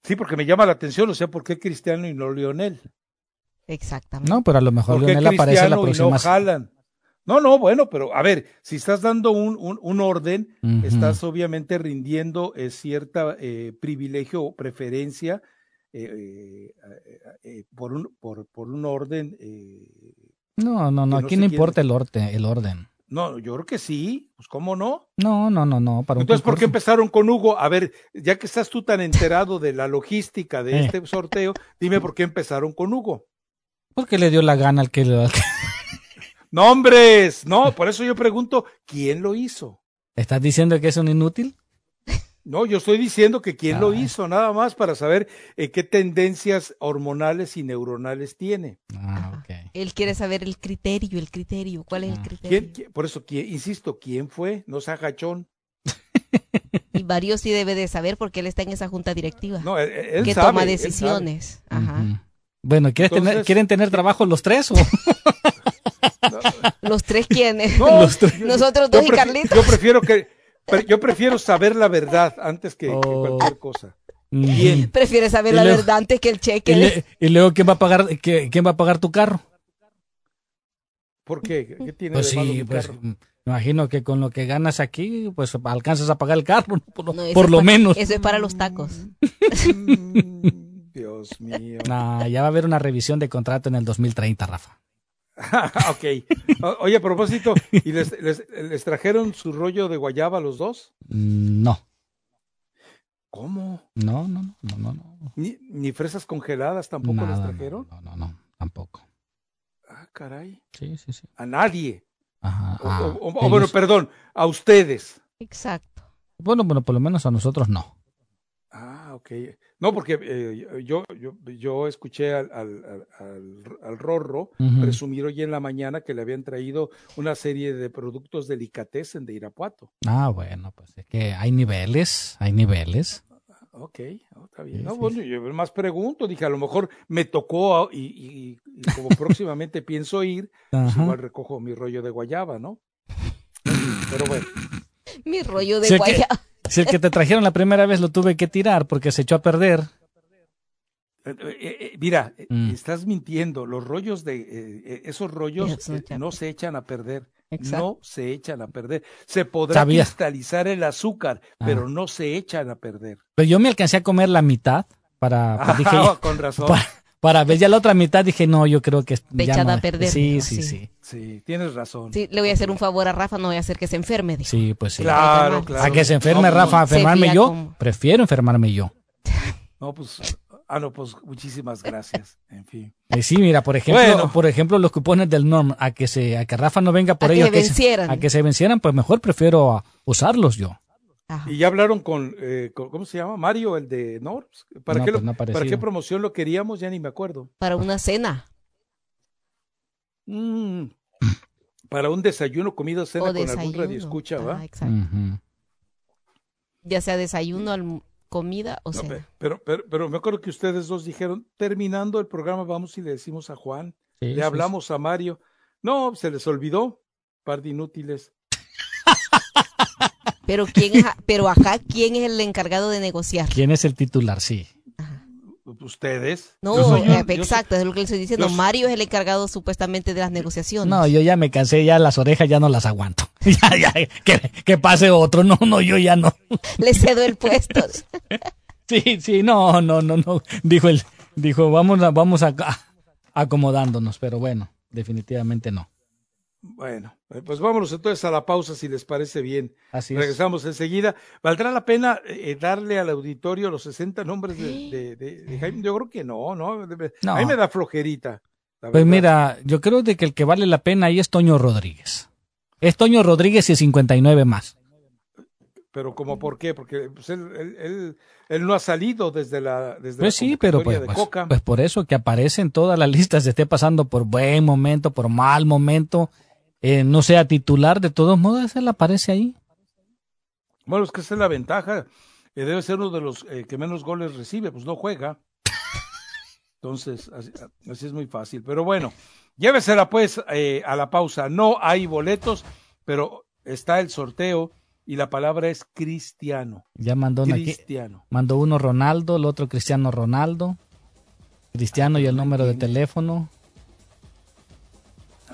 Speaker 1: Sí, porque me llama la atención, o sea, ¿por qué Cristiano y no Lionel?
Speaker 3: Exactamente.
Speaker 2: No, pero a lo mejor
Speaker 1: ¿Por qué
Speaker 2: Lionel aparece la
Speaker 1: y
Speaker 2: próxima.
Speaker 1: no Haaland? No, no, bueno, pero a ver, si estás dando un, un, un orden, estás obviamente rindiendo eh, cierta eh, privilegio o preferencia eh, eh, eh, por, un, por, por un orden. eh,
Speaker 2: No, no, no, aquí no
Speaker 1: quién-
Speaker 2: importa el, orte- el orden.
Speaker 1: no, yo creo que sí, pues cómo no.
Speaker 2: No, no, no, no. Para un
Speaker 1: Entonces, ¿por qué empezaron con Hugo? A ver, ya que estás tú tan enterado de la logística de este sorteo, dime por qué empezaron con Hugo.
Speaker 2: Porque le dio la gana al que, al que-
Speaker 1: Nombres, no, por eso yo pregunto, ¿quién lo hizo?
Speaker 2: ¿Estás diciendo que es un inútil?
Speaker 1: No, yo estoy diciendo que quién lo
Speaker 2: Ah.
Speaker 1: hizo, nada más para saber eh, qué tendencias hormonales y neuronales tiene.
Speaker 2: Ah, ok.
Speaker 3: Él quiere saber el criterio, el criterio. ¿Cuál es
Speaker 2: Ah.
Speaker 3: el criterio?
Speaker 1: ¿Quién, quién- por eso, ¿quién, insisto, ¿quién fue? No sea gachón.
Speaker 3: Y varios sí debe de saber porque él está en esa junta directiva.
Speaker 1: No, él, él
Speaker 3: que
Speaker 1: sabe,
Speaker 3: toma decisiones. Ajá.
Speaker 2: Bueno, ¿quieres
Speaker 1: Entonces-
Speaker 2: tener, ¿quieren tener trabajo los tres? O?
Speaker 3: Los tres quienes.
Speaker 1: No,
Speaker 2: Los tres.
Speaker 1: yo-
Speaker 3: Nosotros
Speaker 1: yo
Speaker 3: dos y Carlitos.
Speaker 1: Yo prefiero que, yo prefiero saber la verdad antes que, que
Speaker 2: Oh.
Speaker 1: cualquier cosa.
Speaker 2: Bien.
Speaker 3: Prefiere saber la
Speaker 2: luego-
Speaker 3: verdad antes que el
Speaker 2: Y,
Speaker 3: cheque.
Speaker 2: le- y luego, ¿quién va a pagar, qué- quién va a pagar tu carro?
Speaker 1: ¿Por qué? ¿Qué tiene
Speaker 2: Pues
Speaker 1: de malo
Speaker 2: sí,
Speaker 1: mi
Speaker 2: pues
Speaker 1: carro?
Speaker 2: me imagino que con lo que ganas aquí, pues alcanzas a pagar el carro, ¿no? por, lo-
Speaker 3: No,
Speaker 2: por menos.
Speaker 3: Eso es para los tacos.
Speaker 1: Mm, Dios mío.
Speaker 2: Nah, ya va a haber una revisión de contrato en el 2030, Rafa.
Speaker 1: ok. O- Oye, a propósito, ¿y les, les- les trajeron su rollo de guayaba a los dos?
Speaker 2: Mm, No,
Speaker 1: ¿Cómo?
Speaker 2: no, no, no, no, no. no.
Speaker 1: ¿Ni, ni fresas congeladas tampoco les trajeron?
Speaker 2: No, no, no, tampoco.
Speaker 1: Ah, caray.
Speaker 2: Sí, sí, sí.
Speaker 1: A nadie.
Speaker 2: Ajá.
Speaker 1: O,
Speaker 2: ah,
Speaker 1: o- o- o
Speaker 2: ellos-
Speaker 1: bueno, perdón, a ustedes.
Speaker 3: Exacto.
Speaker 2: bueno, bueno, por lo menos a nosotros no.
Speaker 1: Ok. No, porque eh, yo, yo, yo escuché al, al, al, Rorro presumir hoy en la mañana que le habían traído una serie de productos delicatessen de Irapuato.
Speaker 2: Ah, bueno, pues es que hay niveles, hay niveles.
Speaker 1: Ok, oh, está bien.
Speaker 2: Sí,
Speaker 1: No,
Speaker 2: sí,
Speaker 1: bueno, yo más pregunto, dije, a lo mejor me tocó y, y- y como próximamente pienso ir, pues igual recojo mi rollo de guayaba, ¿no? Pero bueno,
Speaker 3: Mi rollo de guayaba.
Speaker 2: Si el que te trajeron la primera vez lo tuve que tirar porque se echó a perder.
Speaker 1: eh, eh, eh, mira,
Speaker 2: Mm.
Speaker 1: estás mintiendo, los rollos de, eh, esos rollos eh, no se echan a perder.
Speaker 3: Exacto.
Speaker 1: No se echan a perder. Se podrá
Speaker 2: Sabía.
Speaker 1: cristalizar el azúcar,
Speaker 2: Ah.
Speaker 1: pero no se echan a perder.
Speaker 2: Pero yo me alcancé a comer la mitad para,
Speaker 1: Ah,
Speaker 2: dije,
Speaker 1: con razón.
Speaker 2: para, para ver ya la otra mitad dije, no, yo creo que
Speaker 3: De
Speaker 2: ya
Speaker 3: echada
Speaker 2: no-
Speaker 3: a perder,
Speaker 2: Sí, sí,
Speaker 3: sí.
Speaker 2: sí.
Speaker 1: Sí, tienes razón.
Speaker 3: Sí, le voy a hacer un favor a Rafa, no voy a hacer que se enferme. dijo.
Speaker 2: Sí, pues sí.
Speaker 1: Claro, claro.
Speaker 2: A que se enferme
Speaker 1: No,
Speaker 2: Rafa, a enfermarme yo,
Speaker 3: como-
Speaker 2: prefiero enfermarme yo.
Speaker 1: No, pues, ah, no, pues muchísimas gracias. En fin.
Speaker 2: Eh, sí, mira, por ejemplo,
Speaker 1: Bueno.
Speaker 2: por ejemplo, los cupones del Norm, a que se, a que Rafa no venga por
Speaker 3: A que
Speaker 2: ellos,
Speaker 3: se vencieran.
Speaker 2: a que se vencieran, pues mejor prefiero usarlos yo.
Speaker 3: Ajá.
Speaker 1: Y ya hablaron con, eh, con- ¿cómo se llama? Mario, el de Norms. ¿Para,
Speaker 2: No,
Speaker 1: qué, lo-
Speaker 2: pues no ha
Speaker 1: ¿Para qué promoción lo queríamos? Ya ni me acuerdo.
Speaker 3: Para una cena.
Speaker 1: Mm, para un desayuno, comida, cena
Speaker 3: o
Speaker 1: con algún
Speaker 3: desayuno.
Speaker 1: radio escucha, ¿va?
Speaker 3: Ah, exacto. Ya sea desayuno, comida o
Speaker 1: No,
Speaker 3: cena.
Speaker 1: pe- pero, pero, pero me acuerdo que ustedes dos dijeron, terminando el programa, vamos y le decimos a Juan,
Speaker 2: Sí,
Speaker 1: le
Speaker 2: sí,
Speaker 1: hablamos a Mario. No, se les olvidó, par de inútiles.
Speaker 3: Pero quién es, pero acá quién es el encargado de negociar.
Speaker 2: ¿Quién es el titular? Sí.
Speaker 1: Ustedes.
Speaker 3: No,
Speaker 1: Yo soy- yo-
Speaker 3: eh,
Speaker 1: yo
Speaker 3: exacto, es lo que le estoy diciendo.
Speaker 1: yo-
Speaker 3: Mario es el encargado supuestamente de las negociaciones.
Speaker 2: No, yo ya me cansé, ya las orejas ya no las aguanto. ya, ya, que, que pase otro. No, no, yo ya no.
Speaker 3: Le cedo el puesto.
Speaker 2: Sí, sí, no, no, no, no. Dijo él, dijo, vamos a, vamos a, a- acomodándonos, pero bueno, definitivamente no.
Speaker 1: Bueno, eh, pues vámonos entonces a la pausa si les parece bien.
Speaker 2: Así es.
Speaker 1: Regresamos enseguida. ¿Valdrá la pena eh, darle al auditorio los 60 nombres de, de- de- de Jaime? Yo creo que no, ¿no?
Speaker 2: No.
Speaker 1: A mí me da flojerita.
Speaker 2: Pues mira, yo creo de que el que vale la pena ahí es Toño Rodríguez. Es Toño Rodríguez y 59 más.
Speaker 1: pero como por qué, porque pues, él, él, él, él no ha salido desde la desde
Speaker 2: Pues
Speaker 1: la
Speaker 2: sí, pero pues,
Speaker 1: de
Speaker 2: pues-
Speaker 1: Coca.
Speaker 2: pues por eso que aparece en todas las listas, esté pasando por buen momento, por mal momento, eh, no sea titular, de todos modos él aparece ahí.
Speaker 1: Bueno, es que esa es la ventaja. Eh, debe ser uno de los eh, que menos goles recibe, pues no juega. Entonces, así, así es muy fácil. Pero bueno, llévesela pues eh, a la pausa. No hay boletos, pero está el sorteo y la palabra es cristiano.
Speaker 2: Ya mandó una aquí-
Speaker 1: Cristiano.
Speaker 2: mandó uno Ronaldo, el otro Cristiano Ronaldo, Cristiano y el número de teléfono.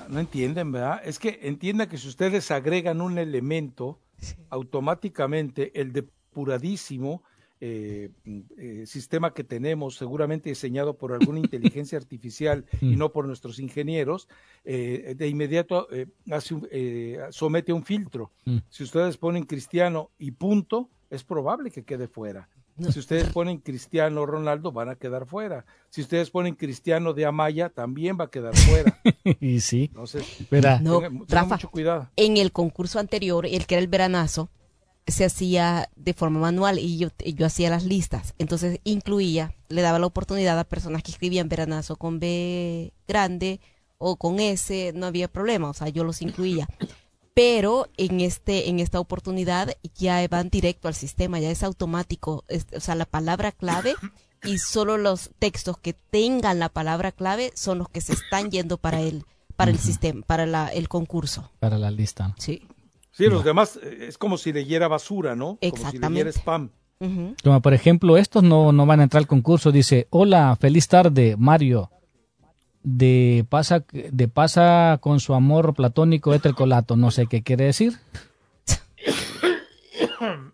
Speaker 1: No entienden, ¿verdad? Es que entienda que si ustedes agregan un elemento, automáticamente el depuradísimo eh, eh, sistema que tenemos, seguramente diseñado por alguna inteligencia artificial y no por nuestros ingenieros, eh, de inmediato eh, hace un- eh, somete un filtro.
Speaker 2: Mm.
Speaker 1: Si ustedes ponen cristiano y punto, es probable que quede fuera. Si ustedes ponen Cristiano Ronaldo, van a quedar fuera. Si ustedes ponen Cristiano de Amaya, también va a quedar fuera.
Speaker 2: y sí,
Speaker 1: Entonces,
Speaker 2: verá,
Speaker 3: No, Rafa,
Speaker 1: mucho cuidado.
Speaker 3: en el concurso anterior, el que era el veranazo, se hacía de forma manual y yo, y yo hacía las listas. Entonces incluía, le daba la oportunidad a personas que escribían veranazo con B grande o con S, no había problema, o sea, yo los incluía. Pero en este en esta oportunidad ya van directo al sistema, ya es automático, es- o sea, la palabra clave y solo los textos que tengan la palabra clave son los que se están yendo para el para el sistema, para la- el concurso.
Speaker 2: para la lista.
Speaker 3: Sí.
Speaker 1: Sí, los demás eh, es como si leyera basura, ¿no? Como si
Speaker 3: Exactamente.
Speaker 1: leyera spam.
Speaker 3: Ujú.
Speaker 2: Como por ejemplo, estos no, no van a entrar al concurso. Dice, hola, feliz tarde, Mario. De pasa, de pasa con su amor platónico este el colato. No sé qué quiere decir.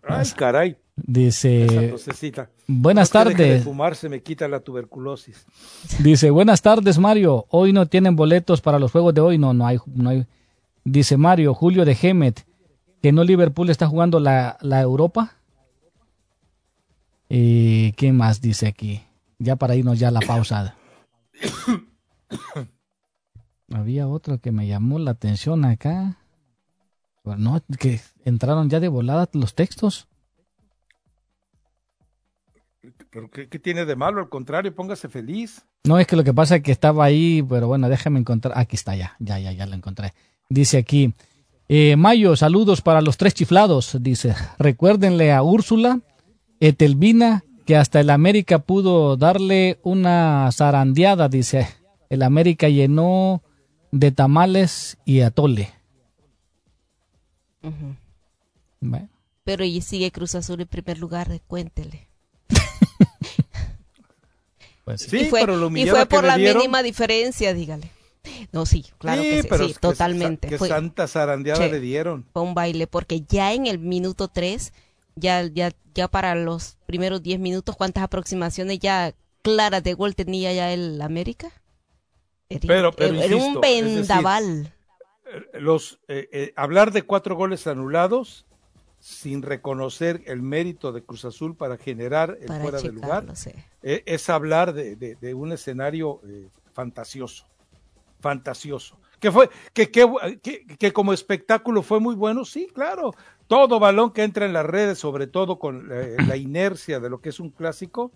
Speaker 1: Ay, caray.
Speaker 2: Dice, buenas
Speaker 1: No es que deje de
Speaker 2: tardes.
Speaker 1: fumar se me quita la tuberculosis.
Speaker 2: Dice, buenas tardes, Mario. Hoy no tienen boletos para los juegos de hoy. No, no hay. No hay. Dice Mario, Julio de Gemet, que no Liverpool está jugando la, la Europa. ¿Y qué más dice aquí? Ya para irnos ya a la pausa. Había otro que me llamó la atención acá. No, que entraron ya de volada los textos.
Speaker 1: ¿Pero qué, qué tiene de malo? Al contrario, póngase feliz.
Speaker 2: No, es que lo que pasa es que estaba ahí, pero bueno, déjame encontrar. Aquí está ya, ya, ya, ya lo encontré. Dice aquí, eh, Mayo, saludos para los tres chiflados. Dice, recuérdenle a Úrsula, Etelvina, que hasta el América pudo darle una zarandeada, dice. El América llenó de tamales y atole.
Speaker 3: Ujú.
Speaker 2: Bueno,
Speaker 3: Pero y sigue Cruz Azul en primer lugar, cuéntele.
Speaker 2: pues sí.
Speaker 1: Sí,
Speaker 3: y fue,
Speaker 1: pero lo
Speaker 3: y fue por la
Speaker 1: dieron-
Speaker 3: mínima diferencia, dígale. No, sí, claro que sí,
Speaker 1: pero
Speaker 3: sí,
Speaker 1: es que
Speaker 3: totalmente.
Speaker 1: Que
Speaker 3: fue,
Speaker 1: santa zarandeada
Speaker 3: Sí.
Speaker 1: le dieron.
Speaker 3: fue un baile, porque ya en el minuto 3, ya, ya, ya para los primeros 10 minutos, ¿cuántas aproximaciones ya claras de gol tenía ya el América?
Speaker 1: Pero- pero
Speaker 3: era
Speaker 1: insisto,
Speaker 3: un
Speaker 1: decir,
Speaker 3: vendaval.
Speaker 1: Eh, Los, eh, eh, hablar de cuatro goles anulados sin reconocer el mérito de Cruz Azul para generar el
Speaker 3: para
Speaker 1: fuera de lugar
Speaker 3: sí.
Speaker 1: eh, es hablar de, de- de un escenario fantasioso, fantasioso. Que fue, que, que, que- que como espectáculo fue muy bueno, sí, claro. Todo balón que entra en las redes, sobre todo con la inercia de lo que es un clásico,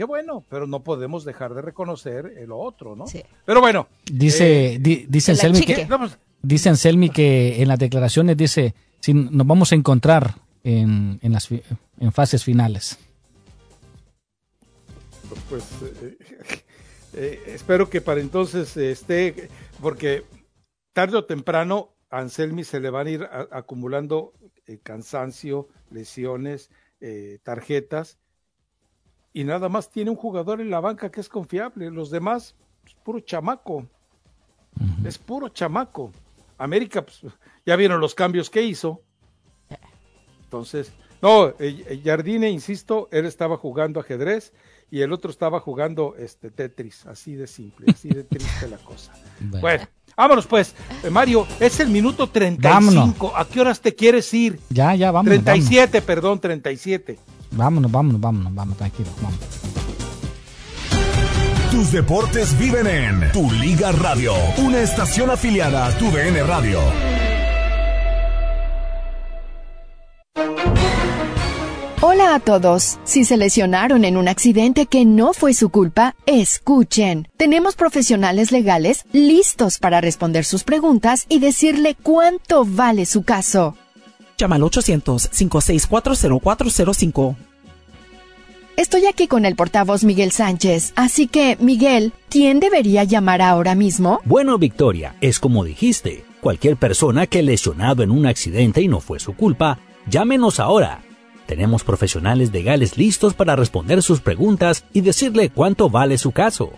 Speaker 1: qué bueno, pero no podemos dejar de reconocer el otro, ¿no?
Speaker 3: Sí.
Speaker 1: Pero bueno,
Speaker 2: Dice, di- dice Anselmi que, dice Anselmi que en las declaraciones dice, si nos vamos a encontrar en, en las en fases finales.
Speaker 1: pues eh, eh, espero que para entonces eh, esté, porque tarde o temprano a Anselmi se le van a ir a- acumulando eh, cansancio, lesiones, eh, tarjetas, y nada más tiene un jugador en la banca que es confiable, los demás, pues, puro chamaco, es puro chamaco. América, pues, ya vieron los cambios que hizo. Entonces, no, eh, eh, Jardine, insisto, él estaba jugando ajedrez y el otro estaba jugando este Tetris, así de simple, así de triste la cosa.
Speaker 2: Bueno.
Speaker 1: Bueno, vámonos pues. Eh, Mario, es el minuto 35.
Speaker 2: Vámonos.
Speaker 1: ¿A qué horas te quieres ir?
Speaker 2: Ya, ya, vámonos.
Speaker 1: 37, perdón, 37.
Speaker 2: Vámonos, vámonos, vámonos, vámonos, tranquilo, vamos.
Speaker 4: Tus deportes viven en Tu Liga Radio, una estación afiliada a Tu DN Radio.
Speaker 5: Hola a todos. Si se lesionaron en un accidente que no fue su culpa, escuchen. Tenemos profesionales legales listos para responder sus preguntas y decirle cuánto vale su caso.
Speaker 6: Llama al 800-564-0405.
Speaker 5: Estoy aquí con el portavoz Miguel Sánchez, así que, Miguel, ¿quién debería llamar ahora mismo?
Speaker 7: Bueno, Victoria, es como dijiste. Cualquier persona que lesionado en un accidente y no fue su culpa, llámenos ahora. Tenemos profesionales legales listos para responder sus preguntas y decirle cuánto vale su caso.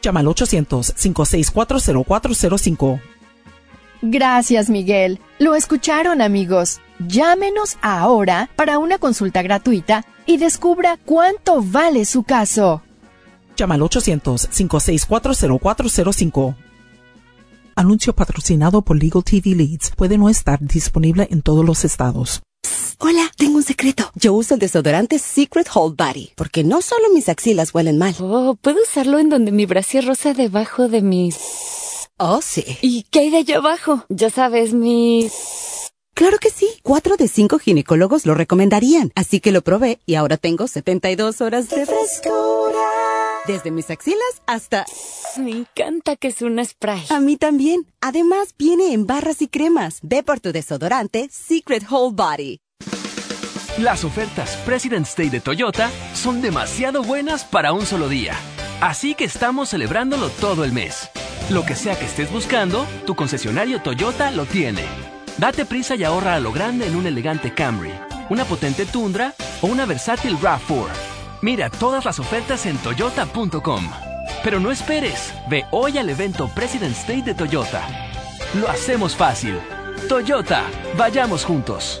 Speaker 6: Llama al 800-564-0405.
Speaker 5: Gracias, Miguel. Lo escucharon, amigos. Llámenos ahora para una consulta gratuita y descubra cuánto vale su caso.
Speaker 6: Llama al 800-564-0405. Anuncio patrocinado por Legal TV Leads. Puede no estar disponible en todos los estados.
Speaker 8: Hola, tengo un secreto. Yo uso el desodorante Secret Whole Body, porque no solo mis axilas huelen mal.
Speaker 9: Oh, ¿puedo usarlo en donde mi brasier rosa debajo de mis...
Speaker 8: Oh, sí.
Speaker 9: ¿Y qué hay de allá abajo? Ya sabes, mis...
Speaker 8: Claro que sí. Cuatro de cinco ginecólogos lo recomendarían. Así que lo probé y ahora tengo 72 horas de frescura. Desde mis axilas hasta...
Speaker 9: Me encanta que es un spray.
Speaker 8: A mí también. Además, viene en barras y cremas. Ve por tu desodorante Secret Whole Body.
Speaker 10: Las ofertas President's Day de Toyota son demasiado buenas para un solo día. Así que estamos celebrándolo todo el mes. Lo que sea que estés buscando, tu concesionario Toyota lo tiene. Date prisa y ahorra a lo grande en un elegante Camry, una potente Tundra o una versátil RAV4. Mira todas las ofertas en toyota.com. Pero no esperes, ve hoy al evento President's Day de Toyota. Lo hacemos fácil. Toyota, vayamos juntos.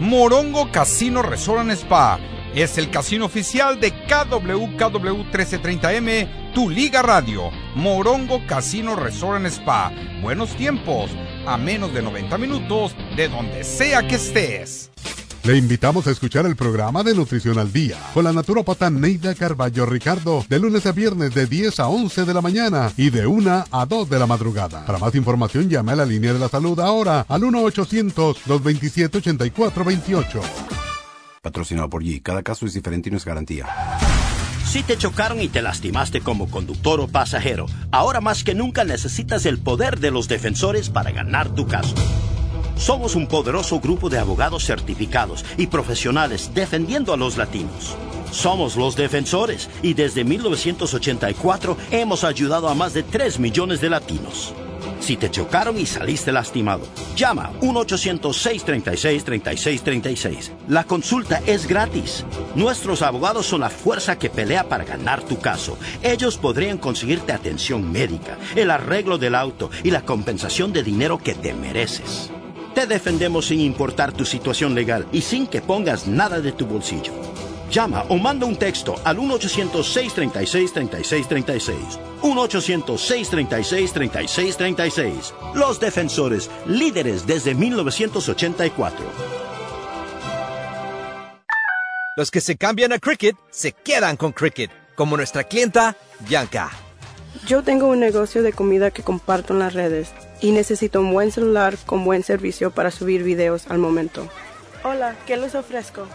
Speaker 11: Morongo Casino Resort Spa es el casino oficial de KWKW 1330M, tu liga radio. Morongo Casino Resort Spa. Buenos tiempos, a menos de 90 minutos de donde sea que estés.
Speaker 12: Le invitamos a escuchar el programa de Nutrición al Día con la naturópata Neida Carballo Ricardo de lunes a viernes de 10 a 11 de la mañana y de 1 a 2 de la madrugada. Para más información llame a la línea de la salud ahora al 1-800-227-8428.
Speaker 13: Patrocinado por G. Cada caso es diferente y no es garantía.
Speaker 14: Si te chocaron y te lastimaste como conductor o pasajero, ahora más que nunca necesitas el poder de los defensores para ganar tu caso. Somos un poderoso grupo de abogados certificados y profesionales defendiendo a los latinos. Somos los defensores y desde 1984 hemos ayudado a más de 3 millones de latinos. Si te chocaron y saliste lastimado, llama 1-800-636-3636. La consulta es gratis. Nuestros abogados son la fuerza que pelea para ganar tu caso. Ellos podrían conseguirte atención médica, el arreglo del auto y la compensación de dinero que te mereces. Te defendemos sin importar tu situación legal y sin que pongas nada de tu bolsillo. Llama o manda un texto al 1-800-636-3636. 1-800-636-3636. Los defensores, líderes desde 1984.
Speaker 15: Los que se cambian a Cricket se quedan con Cricket, como nuestra clienta Bianca.
Speaker 16: Yo tengo un negocio de comida que comparto en las redes y necesito un buen celular con buen servicio para subir videos al momento. Hola, ¿qué les ofrezco?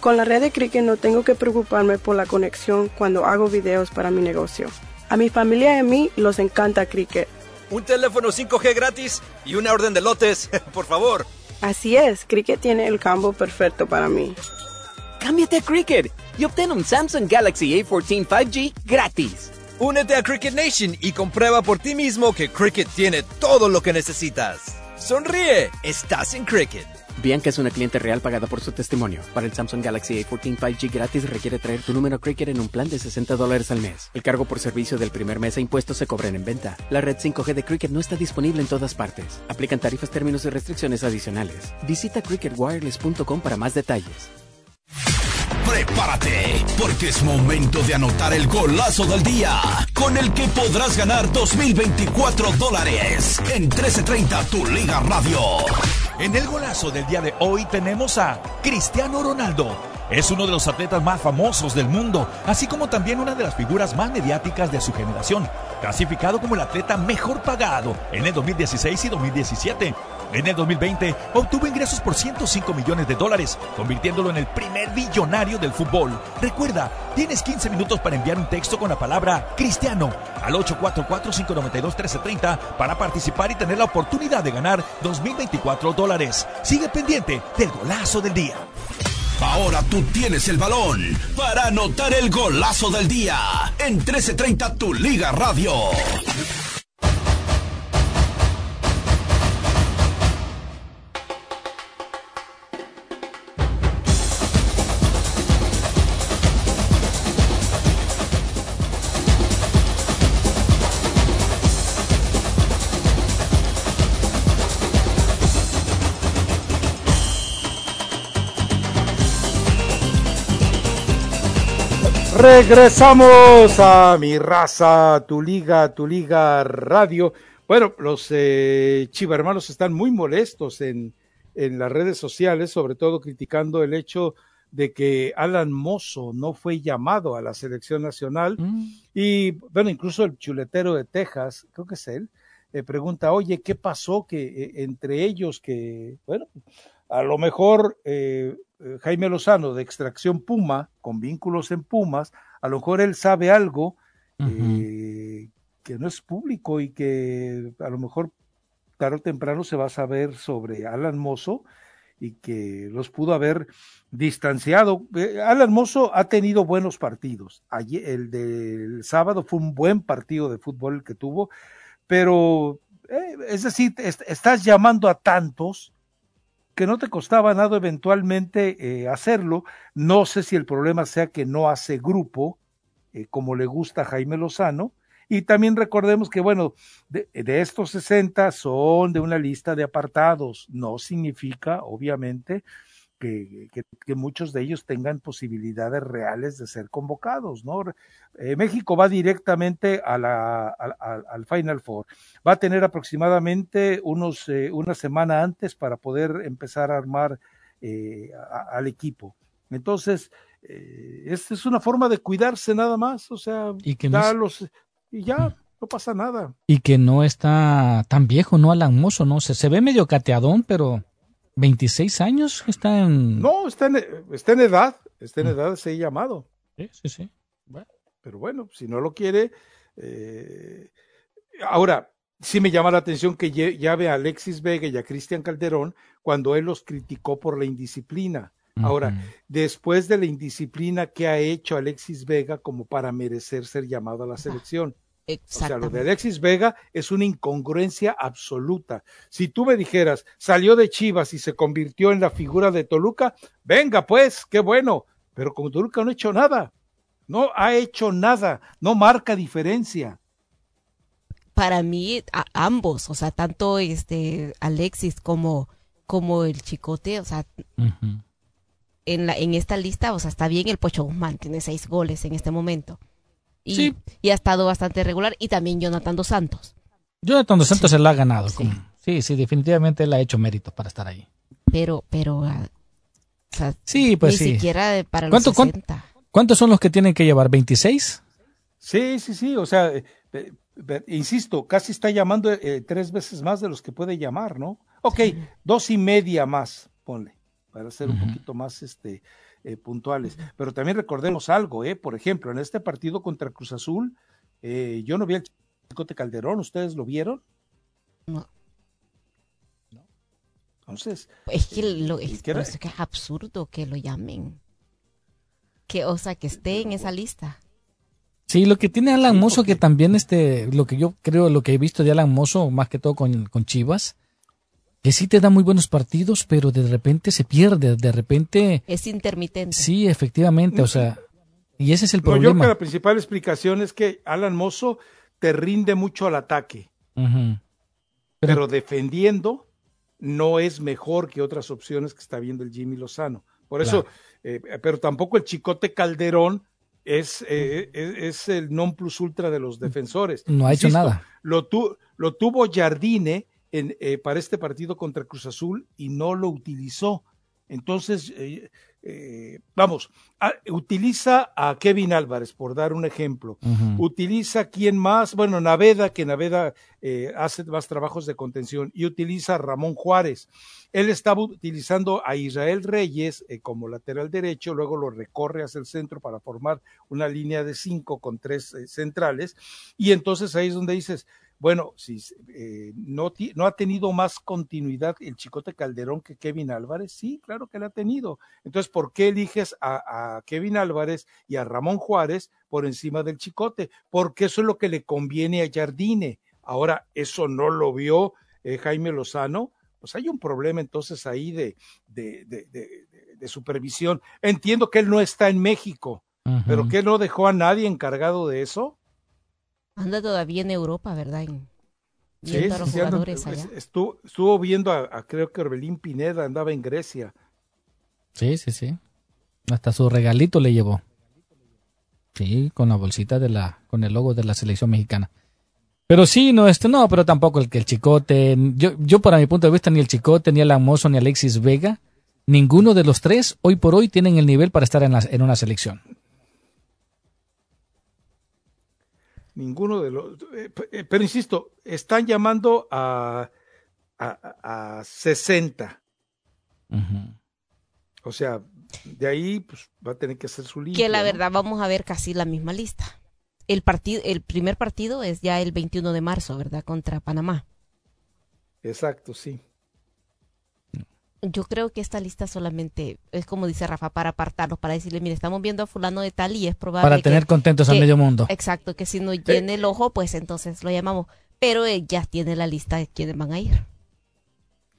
Speaker 16: Con la red de Cricket no tengo que preocuparme por la conexión cuando hago videos para mi negocio. A mi familia y a mí los encanta Cricket.
Speaker 15: Un teléfono 5G gratis y una orden de lotes, por favor.
Speaker 16: Así es, Cricket tiene el combo perfecto para mí.
Speaker 17: Cámbiate a Cricket y obtén un Samsung Galaxy A14 5G gratis.
Speaker 15: Únete a Cricket Nation y comprueba por ti mismo que Cricket tiene todo lo que necesitas. Sonríe, estás en Cricket.
Speaker 18: Bianca es una cliente real pagada por su testimonio. Para el Samsung Galaxy A14 5G gratis requiere traer tu número Cricket en un plan de 60 dólares al mes. El cargo por servicio del primer mes e impuestos se cobran en venta. La red 5G de Cricket no está disponible en todas partes. Aplican tarifas, términos y restricciones adicionales. Visita cricketwireless.com para más detalles.
Speaker 4: Prepárate, porque es momento de anotar el golazo del día, con el que podrás ganar 2024 dólares en 1330 Tu Liga Radio.
Speaker 19: En el golazo del día de hoy tenemos a Cristiano Ronaldo. Es uno de los atletas más famosos del mundo, así como también una de las figuras más mediáticas de su generación, clasificado como el atleta mejor pagado en el 2016 y 2017. En el 2020 obtuvo ingresos por 105 millones de dólares, convirtiéndolo en el primer billonario del fútbol. Recuerda, tienes 15 minutos para enviar un texto con la palabra Cristiano al 844-592-1330 para participar y tener la oportunidad de ganar 2024 dólares. Sigue pendiente del golazo del día.
Speaker 4: Ahora tú tienes el balón para anotar el golazo del día en 1330 Tu Liga Radio.
Speaker 1: Regresamos a mi raza, tu liga, tu liga radio. Bueno, los eh, chivermanos están muy molestos en, en las redes sociales, sobre todo criticando el hecho de que Alan Mozo no fue llamado a la selección nacional. Y bueno, incluso el chuletero de Texas, creo que es él, eh, pregunta, oye, ¿qué pasó que eh, entre ellos que, bueno, a lo mejor eh, eh, Jaime Lozano de extracción Puma, con vínculos en Pumas, a lo mejor él sabe algo eh, que no es público y que a lo mejor tarde o temprano se va a saber sobre Alan Mozo y que los pudo haber distanciado. Eh, Alan Mozo ha tenido buenos partidos. Ayer, el del sábado fue un buen partido de fútbol el que tuvo, pero eh, es decir, est estás llamando a tantos que no te costaba nada eventualmente eh, hacerlo. No sé si el problema sea que no hace grupo, eh, como le gusta a Jaime Lozano. Y también recordemos que, bueno, de, estos 60 son de una lista de apartados. No significa, obviamente, que, que, que muchos de ellos tengan posibilidades reales de ser convocados, ¿no? Eh, México va directamente a la, a, a, al Final Four. Va a tener aproximadamente unos, eh, una semana antes para poder empezar a armar eh, a, al equipo. Entonces, eh, esta es una forma de cuidarse nada más, o sea,
Speaker 2: y, que
Speaker 1: da
Speaker 2: no
Speaker 1: los, y ya, no pasa nada.
Speaker 2: Y que no está tan viejo, ¿no? Alan Mozo, ¿no? Se, se ve medio cateadón, pero 26 años está en...
Speaker 1: No, está en, está en edad, está en edad de ser llamado.
Speaker 2: Sí, sí, sí.
Speaker 1: Bueno, pero bueno, si no lo quiere... Eh... Ahora, sí me llama la atención que llave a Alexis Vega y a Cristian Calderón cuando él los criticó por la indisciplina. Ahora, uh -huh. después de la indisciplina que ha hecho Alexis Vega como para merecer ser llamado a la selección. O sea, lo de Alexis Vega es una incongruencia absoluta. Si tú me dijeras, salió de Chivas y se convirtió en la figura de Toluca, venga pues, qué bueno. Pero con Toluca no ha hecho nada. No ha hecho nada. No marca diferencia.
Speaker 3: Para mí, a ambos, o sea, tanto este Alexis como, como el Chicote, o sea, uh -huh. en, la, en esta lista, o sea, está bien el Pocho Guzmán, tiene seis goles en este momento. Y,
Speaker 2: sí.
Speaker 3: y, ha estado bastante regular. Y también Jonathan Dos Santos.
Speaker 2: Jonathan Dos Santos sí. se la ha ganado. Sí. Como, sí, sí, definitivamente él ha hecho mérito para estar ahí.
Speaker 3: Pero, pero, uh, o sea,
Speaker 2: sí, pues
Speaker 3: ni
Speaker 2: sí.
Speaker 3: siquiera para
Speaker 2: ¿Cuánto,
Speaker 3: los 60.
Speaker 2: ¿Cuántos son los que tienen que llevar? ¿26?
Speaker 1: Sí, sí, sí. O sea, eh, eh, insisto, casi está llamando eh, tres veces más de los que puede llamar, ¿no? Ok, sí. dos y media más, ponle, para ser uh -huh. un poquito más, este, eh, puntuales. Pero también recordemos algo, eh, por ejemplo, en este partido contra Cruz Azul, eh, yo no vi al Chicote Calderón, ¿ustedes lo vieron?
Speaker 3: No.
Speaker 1: ¿No? Entonces.
Speaker 3: Es que, lo, es, que, es que es absurdo que lo llamen. Que, o sea, que esté en esa lista.
Speaker 2: Sí, lo que tiene Alan Mozo, que también este, lo que yo creo, lo que he visto de Alan Mozo, más que todo con, con Chivas, que sí te da muy buenos partidos, pero de repente se pierde, de repente...
Speaker 3: Es intermitente.
Speaker 2: Sí, efectivamente, o sea, y ese es el problema.
Speaker 1: No, yo creo que la principal explicación es que Alan Mozo te rinde mucho al ataque,
Speaker 2: uh -huh.
Speaker 1: pero... pero... defendiendo no es mejor que otras opciones que está viendo el Jimmy Lozano. Por eso,
Speaker 2: claro.
Speaker 1: eh, pero tampoco el Chicote Calderón es, eh, es, es, el non plus ultra de los defensores.
Speaker 2: No ha hecho
Speaker 1: Insisto,
Speaker 2: nada.
Speaker 1: Lo, tu, lo tuvo Jardine en, eh, para este partido contra Cruz Azul y no lo utilizó. Entonces, eh, eh, vamos, a, utiliza a Kevin Álvarez, por dar un ejemplo. Utiliza quién más, bueno, Naveda, que Naveda eh, hace más trabajos de contención, y utiliza a Ramón Juárez. Él estaba utilizando a Israel Reyes como lateral derecho, luego lo recorre hacia el centro para formar una línea de cinco con tres centrales, y entonces ahí es donde dices, bueno, si eh, no, no, ha tenido más continuidad el Chicote Calderón que Kevin Álvarez, sí, claro que la ha tenido. Entonces, ¿por qué eliges a, a, Kevin Álvarez y a Ramón Juárez por encima del Chicote? Porque eso es lo que le conviene a Jardine. Ahora, eso no lo vio eh, Jaime Lozano. Pues hay un problema entonces ahí de, de, de, de supervisión. Entiendo que él no está en México, uh -huh. pero que no dejó a nadie encargado de eso.
Speaker 3: Anda todavía en Europa, ¿verdad? En,
Speaker 1: sí, a los sí, jugadores ando, allá. Estuvo, estuvo viendo a, a, creo que Orbelín Pineda andaba en Grecia.
Speaker 2: Sí, sí, sí. Hasta su regalito le llevó. Sí, con la bolsita de la, con el logo de la selección mexicana. Pero sí, no, este no, pero tampoco el que el Chicote, yo, yo para mi punto de vista, ni el Chicote, ni el Amoso, ni Alexis Vega, ninguno de los tres, hoy por hoy, tienen el nivel para estar en, la, en una selección.
Speaker 1: Ninguno de los. Eh, pero insisto, están llamando a, a, a 60. Uh -huh. O sea, de ahí pues, va a tener que hacer su lista.
Speaker 3: Que la verdad vamos a ver casi la misma lista. El, partido, el primer partido es ya el 21 de marzo, ¿verdad? Contra Panamá.
Speaker 1: Exacto, sí.
Speaker 3: Yo creo que esta lista solamente es como dice Rafa, para apartarlos, para decirle, mire, estamos viendo a fulano de tal y es probable
Speaker 2: Para tener
Speaker 3: que,
Speaker 2: contentos
Speaker 3: que,
Speaker 2: al medio mundo.
Speaker 3: Exacto, que si no llene el ojo, pues entonces lo llamamos. Pero eh, ya tiene la lista de quiénes van a ir.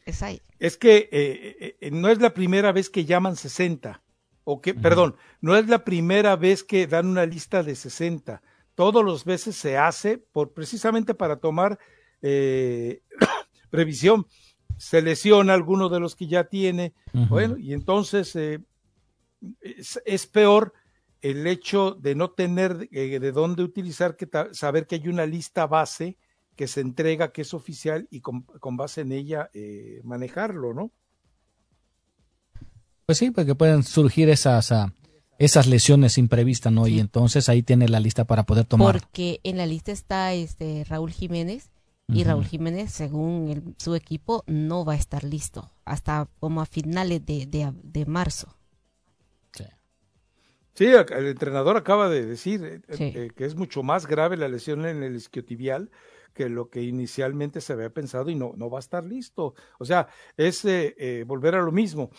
Speaker 3: Es ahí.
Speaker 1: Es que eh, eh, no es la primera vez que llaman 60. O que, uh -huh. perdón, no es la primera vez que dan una lista de 60. Todos los veces se hace por precisamente para tomar previsión se lesiona alguno de los que ya tiene, uh -huh. bueno, y entonces eh, es, es, peor el hecho de no tener eh, de dónde utilizar, que saber que hay una lista base que se entrega, que es oficial, y con, con base en ella eh, manejarlo, ¿no?
Speaker 2: Pues sí, porque pueden surgir esas, uh, esas lesiones imprevistas, ¿no? Sí. Y entonces ahí tiene la lista para poder tomar.
Speaker 3: Porque en la lista está este Raúl Jiménez, y Raúl Jiménez, según el, su equipo, no va a estar listo hasta como a finales de, de, de marzo.
Speaker 1: Sí. sí. el entrenador acaba de decir eh, sí. eh, que es mucho más grave la lesión en el isquiotibial que lo que inicialmente se había pensado y no, no va a estar listo. O sea, es eh, eh volver a lo mismo.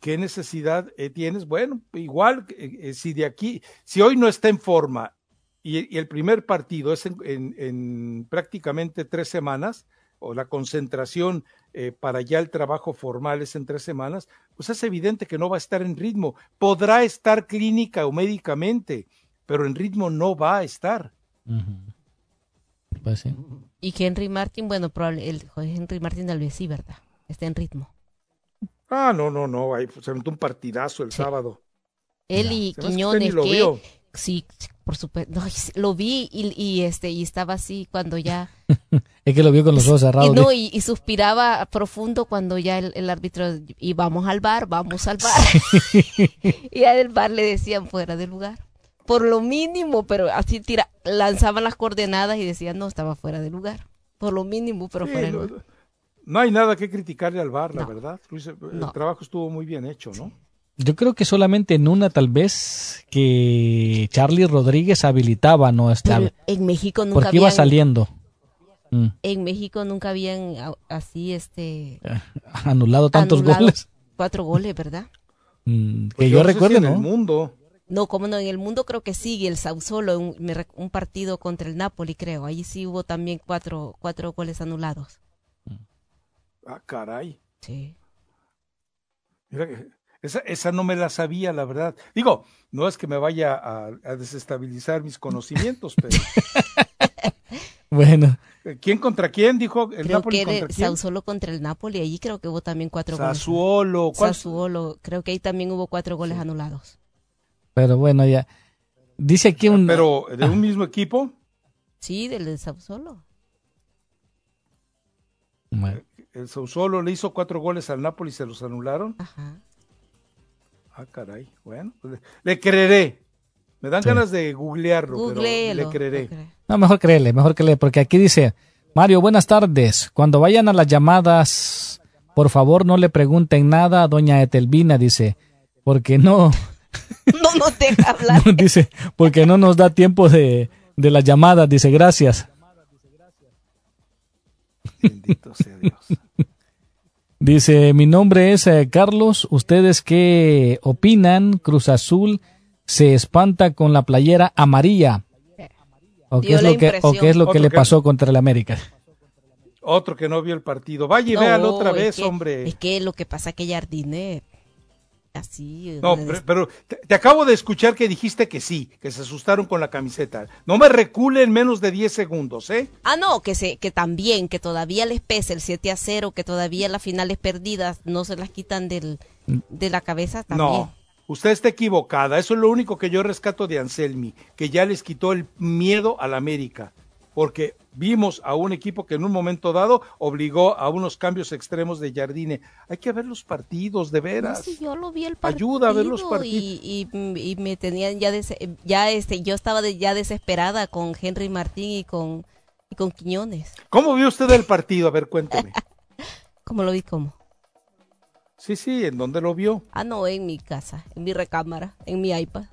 Speaker 1: ¿Qué necesidad eh, tienes? Bueno, igual, si de aquí, si hoy no está en forma y, y, el primer partido es en, en, en, prácticamente tres semanas, o la concentración eh, para ya el trabajo formal es en tres semanas, pues es evidente que no va a estar en ritmo. Podrá estar clínica o médicamente, pero en ritmo no va a estar.
Speaker 2: Uh -huh. Pues sí.
Speaker 3: Y Henry Martin, bueno, probable, el Henry Martin tal vez sí, ¿verdad? Está en ritmo.
Speaker 1: Ah, no, no, no, ahí se aventó un partidazo el sí. sábado.
Speaker 3: Él y Quiñones,
Speaker 1: lo
Speaker 3: que sí, por supuesto, no, lo vi y, y, este y estaba así cuando ya
Speaker 2: es que lo vio con los ojos cerrados.
Speaker 3: Y, no, y, y, suspiraba profundo cuando ya el, el, árbitro y vamos al bar, vamos al bar. y al bar le decían fuera del lugar. Por lo mínimo, pero así tira, lanzaban las coordenadas y decían no, estaba fuera de lugar. Por lo mínimo, pero
Speaker 1: sí,
Speaker 3: fuera de
Speaker 1: no,
Speaker 3: lugar.
Speaker 1: No hay nada que criticarle al bar, la
Speaker 3: No.
Speaker 1: verdad. Luis, el
Speaker 3: No.
Speaker 1: trabajo estuvo muy bien hecho, ¿no?
Speaker 2: Yo creo que solamente en una tal vez que Charlie Rodríguez habilitaba, no estaba.
Speaker 3: En México nunca
Speaker 2: Porque iba saliendo. Mm.
Speaker 3: En México nunca habían así este
Speaker 2: Anulado tantos
Speaker 3: anulado
Speaker 2: goles.
Speaker 3: Cuatro goles, ¿verdad?
Speaker 2: Mm, que
Speaker 1: Pues
Speaker 2: yo
Speaker 1: no si
Speaker 2: recuerde,
Speaker 1: en
Speaker 2: ¿no?
Speaker 1: el mundo.
Speaker 3: No, como no, en el mundo creo que sigue el Sausolo, un, un partido contra el Napoli, creo. Ahí sí hubo también cuatro, cuatro goles anulados.
Speaker 1: Ah, caray.
Speaker 3: Sí.
Speaker 1: Mira que esa, esa no me la sabía, la verdad. Digo, no es que me vaya a, a desestabilizar mis conocimientos, pero
Speaker 2: Bueno.
Speaker 1: ¿Quién contra quién? Dijo el
Speaker 3: creo
Speaker 1: Napoli
Speaker 3: que
Speaker 1: contra quién?
Speaker 3: Sassuolo contra el Napoli, allí creo que hubo también cuatro
Speaker 1: Sassuolo,
Speaker 3: goles.
Speaker 1: ¿cuál-
Speaker 3: Sassuolo, creo que ahí también hubo cuatro goles anulados.
Speaker 2: Pero bueno, ya. Dice aquí un.
Speaker 1: Pero, ¿de
Speaker 2: Ah,
Speaker 1: un mismo equipo?
Speaker 3: Sí, del de Sassuolo.
Speaker 2: bueno.
Speaker 1: El Sassuolo le hizo cuatro goles al Napoli y se los anularon.
Speaker 3: Ajá.
Speaker 1: Ah, caray. Bueno, pues, le, le creeré. Me dan
Speaker 2: Sí.
Speaker 1: ganas de googlearlo,
Speaker 3: Googleelo,
Speaker 1: pero le creeré.
Speaker 2: No, mejor créele, mejor créele, porque aquí dice, Mario, buenas tardes. Cuando vayan a las llamadas, por favor no le pregunten nada a doña Etelvina, dice, porque no,
Speaker 3: No nos deja hablar.
Speaker 2: dice, porque no nos da tiempo de, de las llamadas, dice, gracias.
Speaker 1: Bendito sea Dios.
Speaker 2: Dice, mi nombre es eh, Carlos, ¿ustedes qué opinan? Cruz Azul se espanta con la playera amarilla. ¿O qué es lo que, o qué, es lo que le
Speaker 1: que-
Speaker 2: pasó contra el América?
Speaker 1: Otro que no vio el partido. Vaya y
Speaker 3: No,
Speaker 1: véalo otra
Speaker 3: es
Speaker 1: vez,
Speaker 3: que-
Speaker 1: hombre.
Speaker 3: Es que lo que pasa es que Jardine, así.
Speaker 1: No,
Speaker 3: de-
Speaker 1: pero, pero te, te acabo de escuchar que dijiste que sí, que se asustaron con la camiseta. No me recule en menos de 10 segundos, ¿eh?
Speaker 3: Ah, no, que se, que también, que todavía les pesa el 7 a 0, que todavía las finales perdidas no se las quitan del, de la cabeza también.
Speaker 1: No, usted está equivocada. Eso es lo único que yo rescato de Anselmi, que ya les quitó el miedo al América. Porque vimos a un equipo que en un momento dado obligó a unos cambios extremos de Jardine. Hay que ver los partidos, de
Speaker 3: No,
Speaker 1: veras.
Speaker 3: sí, yo lo vi el partido.
Speaker 1: Ayuda a ver los partidos.
Speaker 3: Y, y, y me tenían ya, des- ya este, yo estaba de- ya desesperada con Henry Martín y con, y con Quiñones.
Speaker 1: ¿Cómo vio usted el partido? A ver, cuénteme.
Speaker 3: ¿Cómo lo vi? ¿Cómo?
Speaker 1: Sí, sí, ¿en dónde lo vio?
Speaker 3: Ah, no, en mi casa, en mi recámara, en mi iPad.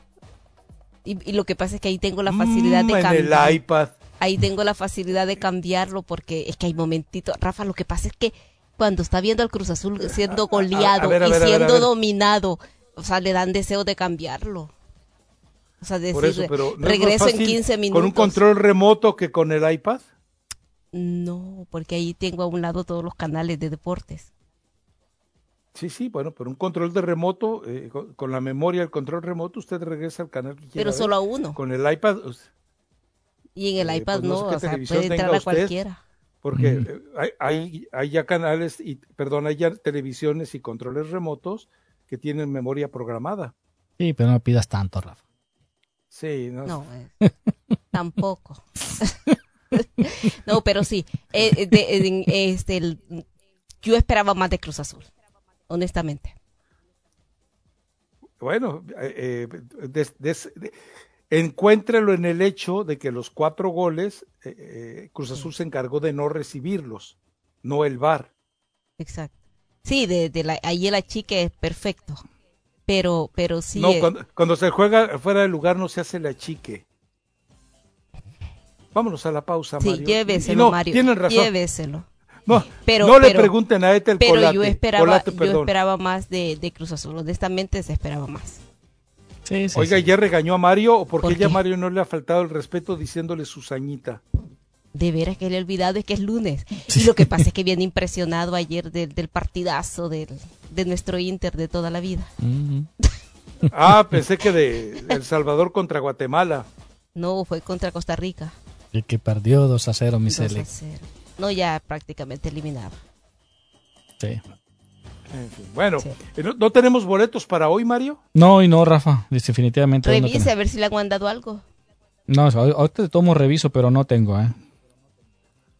Speaker 3: Y, y lo que pasa es que ahí tengo la facilidad
Speaker 1: Mm,
Speaker 3: de
Speaker 1: en
Speaker 3: cambiar.
Speaker 1: el iPad.
Speaker 3: Ahí tengo la facilidad de cambiarlo porque es que hay momentitos. Rafa, lo que pasa es que cuando está viendo al Cruz Azul siendo goleado
Speaker 1: a ver, a
Speaker 3: y
Speaker 1: ver, a ver, a
Speaker 3: siendo dominado, o sea, le dan deseo de cambiarlo. O sea, decir,
Speaker 1: Por eso, pero ¿no es más
Speaker 3: regreso en
Speaker 1: fácil
Speaker 3: 15 minutos.
Speaker 1: ¿Con un control remoto que con el iPad?
Speaker 3: No, porque ahí tengo a un lado todos los canales de deportes.
Speaker 1: Sí, sí, bueno, pero un control de remoto, eh, con, con la memoria del control remoto, usted regresa al canal que quiera.
Speaker 3: Pero
Speaker 1: ver.
Speaker 3: solo a uno.
Speaker 1: Con el iPad,
Speaker 3: Y en el
Speaker 1: Eh,
Speaker 3: iPad
Speaker 1: pues no
Speaker 3: no,
Speaker 1: sé qué
Speaker 3: o sea, puede entrar a cualquiera.
Speaker 1: porque eh, hay, hay, hay ya canales, y perdón, hay ya televisiones y controles remotos que tienen memoria programada.
Speaker 2: Sí, pero no pidas tanto, Rafa.
Speaker 1: Sí, no,
Speaker 3: No, eh, tampoco. no, pero sí. eh, de- este, el- yo esperaba más de Cruz Azul, honestamente.
Speaker 1: Bueno, eh, des- des- de- encuéntrelo en el hecho de que los cuatro goles, eh, eh, Cruz Azul se encargó de no recibirlos, no el VAR.
Speaker 3: Exacto. Sí, de, de la, ahí el achique es perfecto. Pero, pero sí.
Speaker 1: no, cuando, cuando se juega fuera del lugar no se hace la chique. Vámonos a la pausa,
Speaker 3: sí,
Speaker 1: Mario.
Speaker 3: Lléveselo,
Speaker 1: no,
Speaker 3: Mario.
Speaker 1: Tienen razón.
Speaker 3: Lléveselo.
Speaker 1: No,
Speaker 3: Pero,
Speaker 1: no le pregunten a Ethel
Speaker 3: Pero
Speaker 1: Colate.
Speaker 3: yo esperaba,
Speaker 1: Colate,
Speaker 3: yo esperaba más de, de Cruz Azul. Honestamente, se esperaba más.
Speaker 2: Sí, sí,
Speaker 1: Oiga,
Speaker 2: sí.
Speaker 1: ¿ya regañó a Mario o porque
Speaker 3: ¿Por
Speaker 1: ya a
Speaker 3: qué?
Speaker 1: Mario no le ha faltado el respeto diciéndole Susañita?
Speaker 3: De veras que le he olvidado es que es lunes. Y lo que pasa es que viene impresionado ayer del, del partidazo del, de nuestro Inter de toda la vida.
Speaker 2: Ujú.
Speaker 1: Ah, pensé que de El Salvador contra Guatemala.
Speaker 3: No, fue contra Costa Rica.
Speaker 2: El que perdió 2 a 0, mi
Speaker 3: 2 a
Speaker 2: Cele.
Speaker 3: 0. No, ya prácticamente eliminado.
Speaker 2: Sí.
Speaker 1: En fin, bueno, ¿no, no tenemos boletos para hoy, Mario?
Speaker 2: No, y no, Rafa. Definitivamente. hoy no
Speaker 3: Revise
Speaker 2: tengo.
Speaker 3: a ver si le han mandado algo.
Speaker 2: No, hoy- ahorita tomo reviso, pero no tengo, ¿eh?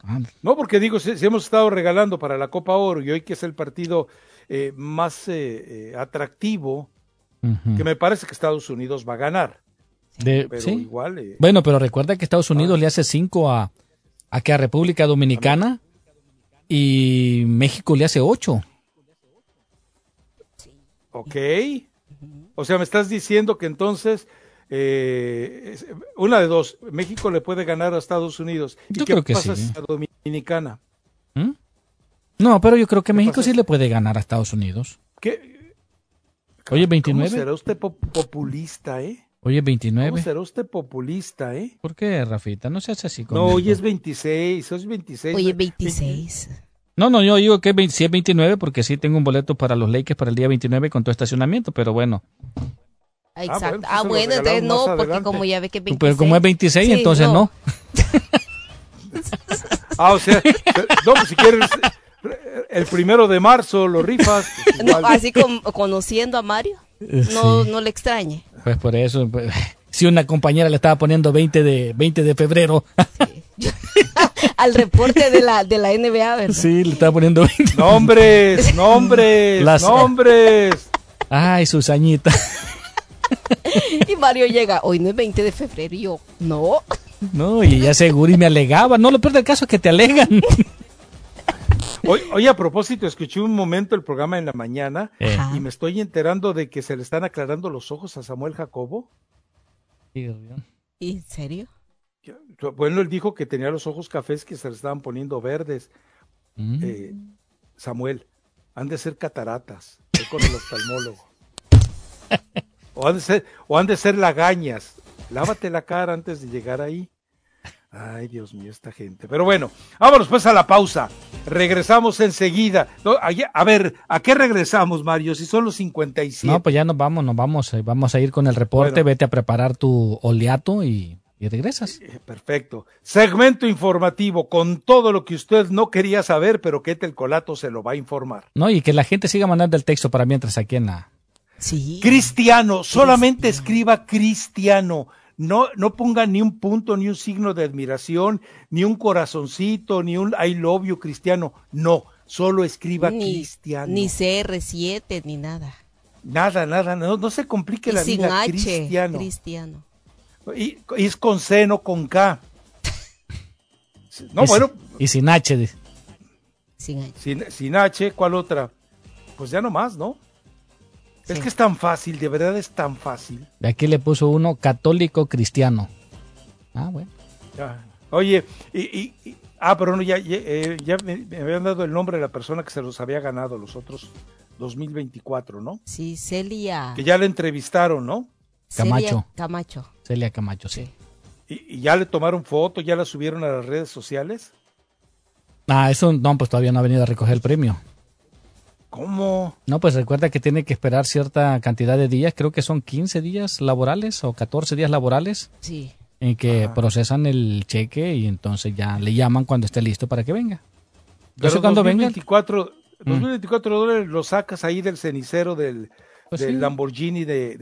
Speaker 2: Ah,
Speaker 1: No, porque digo, si, si hemos estado regalando para la Copa Oro y hoy que es el partido eh, más eh, eh, atractivo, que me parece que Estados Unidos va a ganar.
Speaker 2: De-
Speaker 1: Pero
Speaker 2: sí.
Speaker 1: igual, eh,
Speaker 2: Bueno, pero recuerda que Estados Unidos le hace 5 a, a que a República Dominicana y México le hace 8.
Speaker 1: Ok. O sea, me estás diciendo que entonces, eh, es- una de dos, México le puede ganar a Estados Unidos. ¿Y
Speaker 2: Yo
Speaker 1: qué
Speaker 2: creo que
Speaker 1: pasa
Speaker 2: sí.
Speaker 1: si a Dominicana?
Speaker 2: ¿Mm? No, pero yo creo que México
Speaker 1: pasa?
Speaker 2: sí le puede ganar a Estados Unidos.
Speaker 1: ¿Qué?
Speaker 2: Oye,
Speaker 1: ¿Cómo
Speaker 2: 29.
Speaker 1: será usted po- populista, eh?
Speaker 2: Oye,
Speaker 1: ¿Cómo
Speaker 2: 29.
Speaker 1: será usted populista, eh?
Speaker 2: ¿Por qué, Rafita? No seas así
Speaker 1: No,
Speaker 2: conmigo.
Speaker 1: hoy es 26, hoy es 26.
Speaker 3: Oye, 26.
Speaker 2: No, no, yo digo que es 20 sí es 29 porque sí tengo un boleto para los Lakers para el día 29 con todo estacionamiento, pero bueno.
Speaker 3: Exacto.
Speaker 1: bueno,
Speaker 3: Ah,
Speaker 1: pues se lo
Speaker 3: bueno, entonces no, porque
Speaker 1: adelante.
Speaker 3: como ya ve que es 26.
Speaker 2: Pero como es 26,
Speaker 3: Sí,
Speaker 2: entonces no.
Speaker 1: Ah, o sea, no, pues si quieres el primero de marzo lo rifas.
Speaker 3: Pues no, así como conociendo a Mario, no, no le extrañe.
Speaker 2: Pues por eso, pues, si una compañera le estaba poniendo 20 de, 20 de febrero.
Speaker 3: Al reporte de la, de la NBA, ¿verdad?
Speaker 2: Sí, le estaba poniendo 20.
Speaker 1: Nombres, nombres, nombres.
Speaker 2: Ay, Susañita.
Speaker 3: y Mario llega, hoy no es 20 de febrero, y yo, no.
Speaker 2: No, y ella seguro y me alegaba. No, lo peor del caso es que te alegan.
Speaker 1: Hoy, a propósito, escuché un momento el programa en la mañana y me estoy enterando de que se le están aclarando los ojos a Samuel Jacobo.
Speaker 3: ¿En serio?
Speaker 1: Bueno, él dijo que tenía los ojos cafés que se le estaban poniendo verdes. Mm. Eh, Samuel, han de ser cataratas, con el oftalmólogo. o, han de ser, o han de ser lagañas. Lávate la cara antes de llegar ahí. Ay, Dios mío, esta gente. Pero bueno, vámonos pues a la pausa. Regresamos enseguida. A ver, ¿a qué regresamos, Mario? Si son los 57.
Speaker 2: No, pues ya nos vamos, nos vamos. Eh, vamos a ir con el reporte. Vete a preparar tu oleato y, regresas.
Speaker 1: Eh, perfecto. Segmento informativo con todo lo que usted no quería saber, pero que el Colato se lo va a informar.
Speaker 2: No, y que la gente siga mandando el texto para mientras aquí en la.
Speaker 3: Sí.
Speaker 1: Cristiano, solamente escriba cristiano no, no ponga ni un punto, ni un signo de admiración, ni un corazoncito, ni un I love you cristiano. No, solo escriba cristiano.
Speaker 3: Ni CR7, ni nada.
Speaker 1: Nada, nada, no, no se complique la
Speaker 3: sin
Speaker 1: vida.
Speaker 3: H,
Speaker 1: cristiano.
Speaker 3: cristiano.
Speaker 1: Y, es con C, no con K.
Speaker 2: No, bueno. Y sin H.
Speaker 3: Sin H.
Speaker 1: Sin, sin H, ¿cuál otra? Pues ya no más, ¿no? Es que es tan fácil, de verdad es tan fácil.
Speaker 2: De aquí le puso uno católico cristiano. Ah, bueno.
Speaker 1: Oye, y, ah, pero no, ya, ya, eh, me, habían dado el nombre de la persona que se los había ganado los otros 2024, ¿no?
Speaker 3: Sí, Celia.
Speaker 1: Que ya le entrevistaron, ¿no?
Speaker 2: Camacho.
Speaker 3: Camacho.
Speaker 2: Celia Camacho, sí.
Speaker 1: ¿Y, ¿Y, ya le tomaron foto, ya la subieron a las redes sociales?
Speaker 2: Ah, eso no, pues todavía no ha venido a recoger el premio.
Speaker 1: ¿Cómo?
Speaker 2: No, pues recuerda que tiene que esperar cierta cantidad de días, creo que son 15 días laborales o 14 días laborales.
Speaker 3: Sí.
Speaker 2: En que procesan el cheque y entonces ya le llaman cuando esté listo para que venga.
Speaker 1: Entonces cuando 2024, venga. 2024 mm. dólares lo sacas ahí del cenicero del, pues Lamborghini de,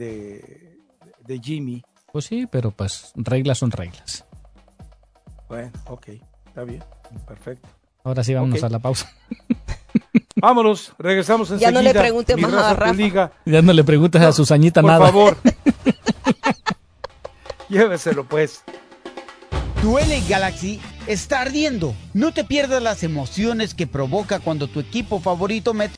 Speaker 1: de, Jimmy.
Speaker 2: Pues sí, pero pues reglas son reglas.
Speaker 1: Bueno, ok, está bien, perfecto.
Speaker 2: Ahora sí, vámonos a la pausa.
Speaker 1: Vámonos, regresamos enseguida.
Speaker 3: Ya no le pregunte más a Rafa.
Speaker 2: Ya no le preguntes a Susañita nada.
Speaker 1: Por favor. Lléveselo pues.
Speaker 20: Duele Galaxy está ardiendo. No te pierdas las emociones que provoca cuando tu equipo favorito mete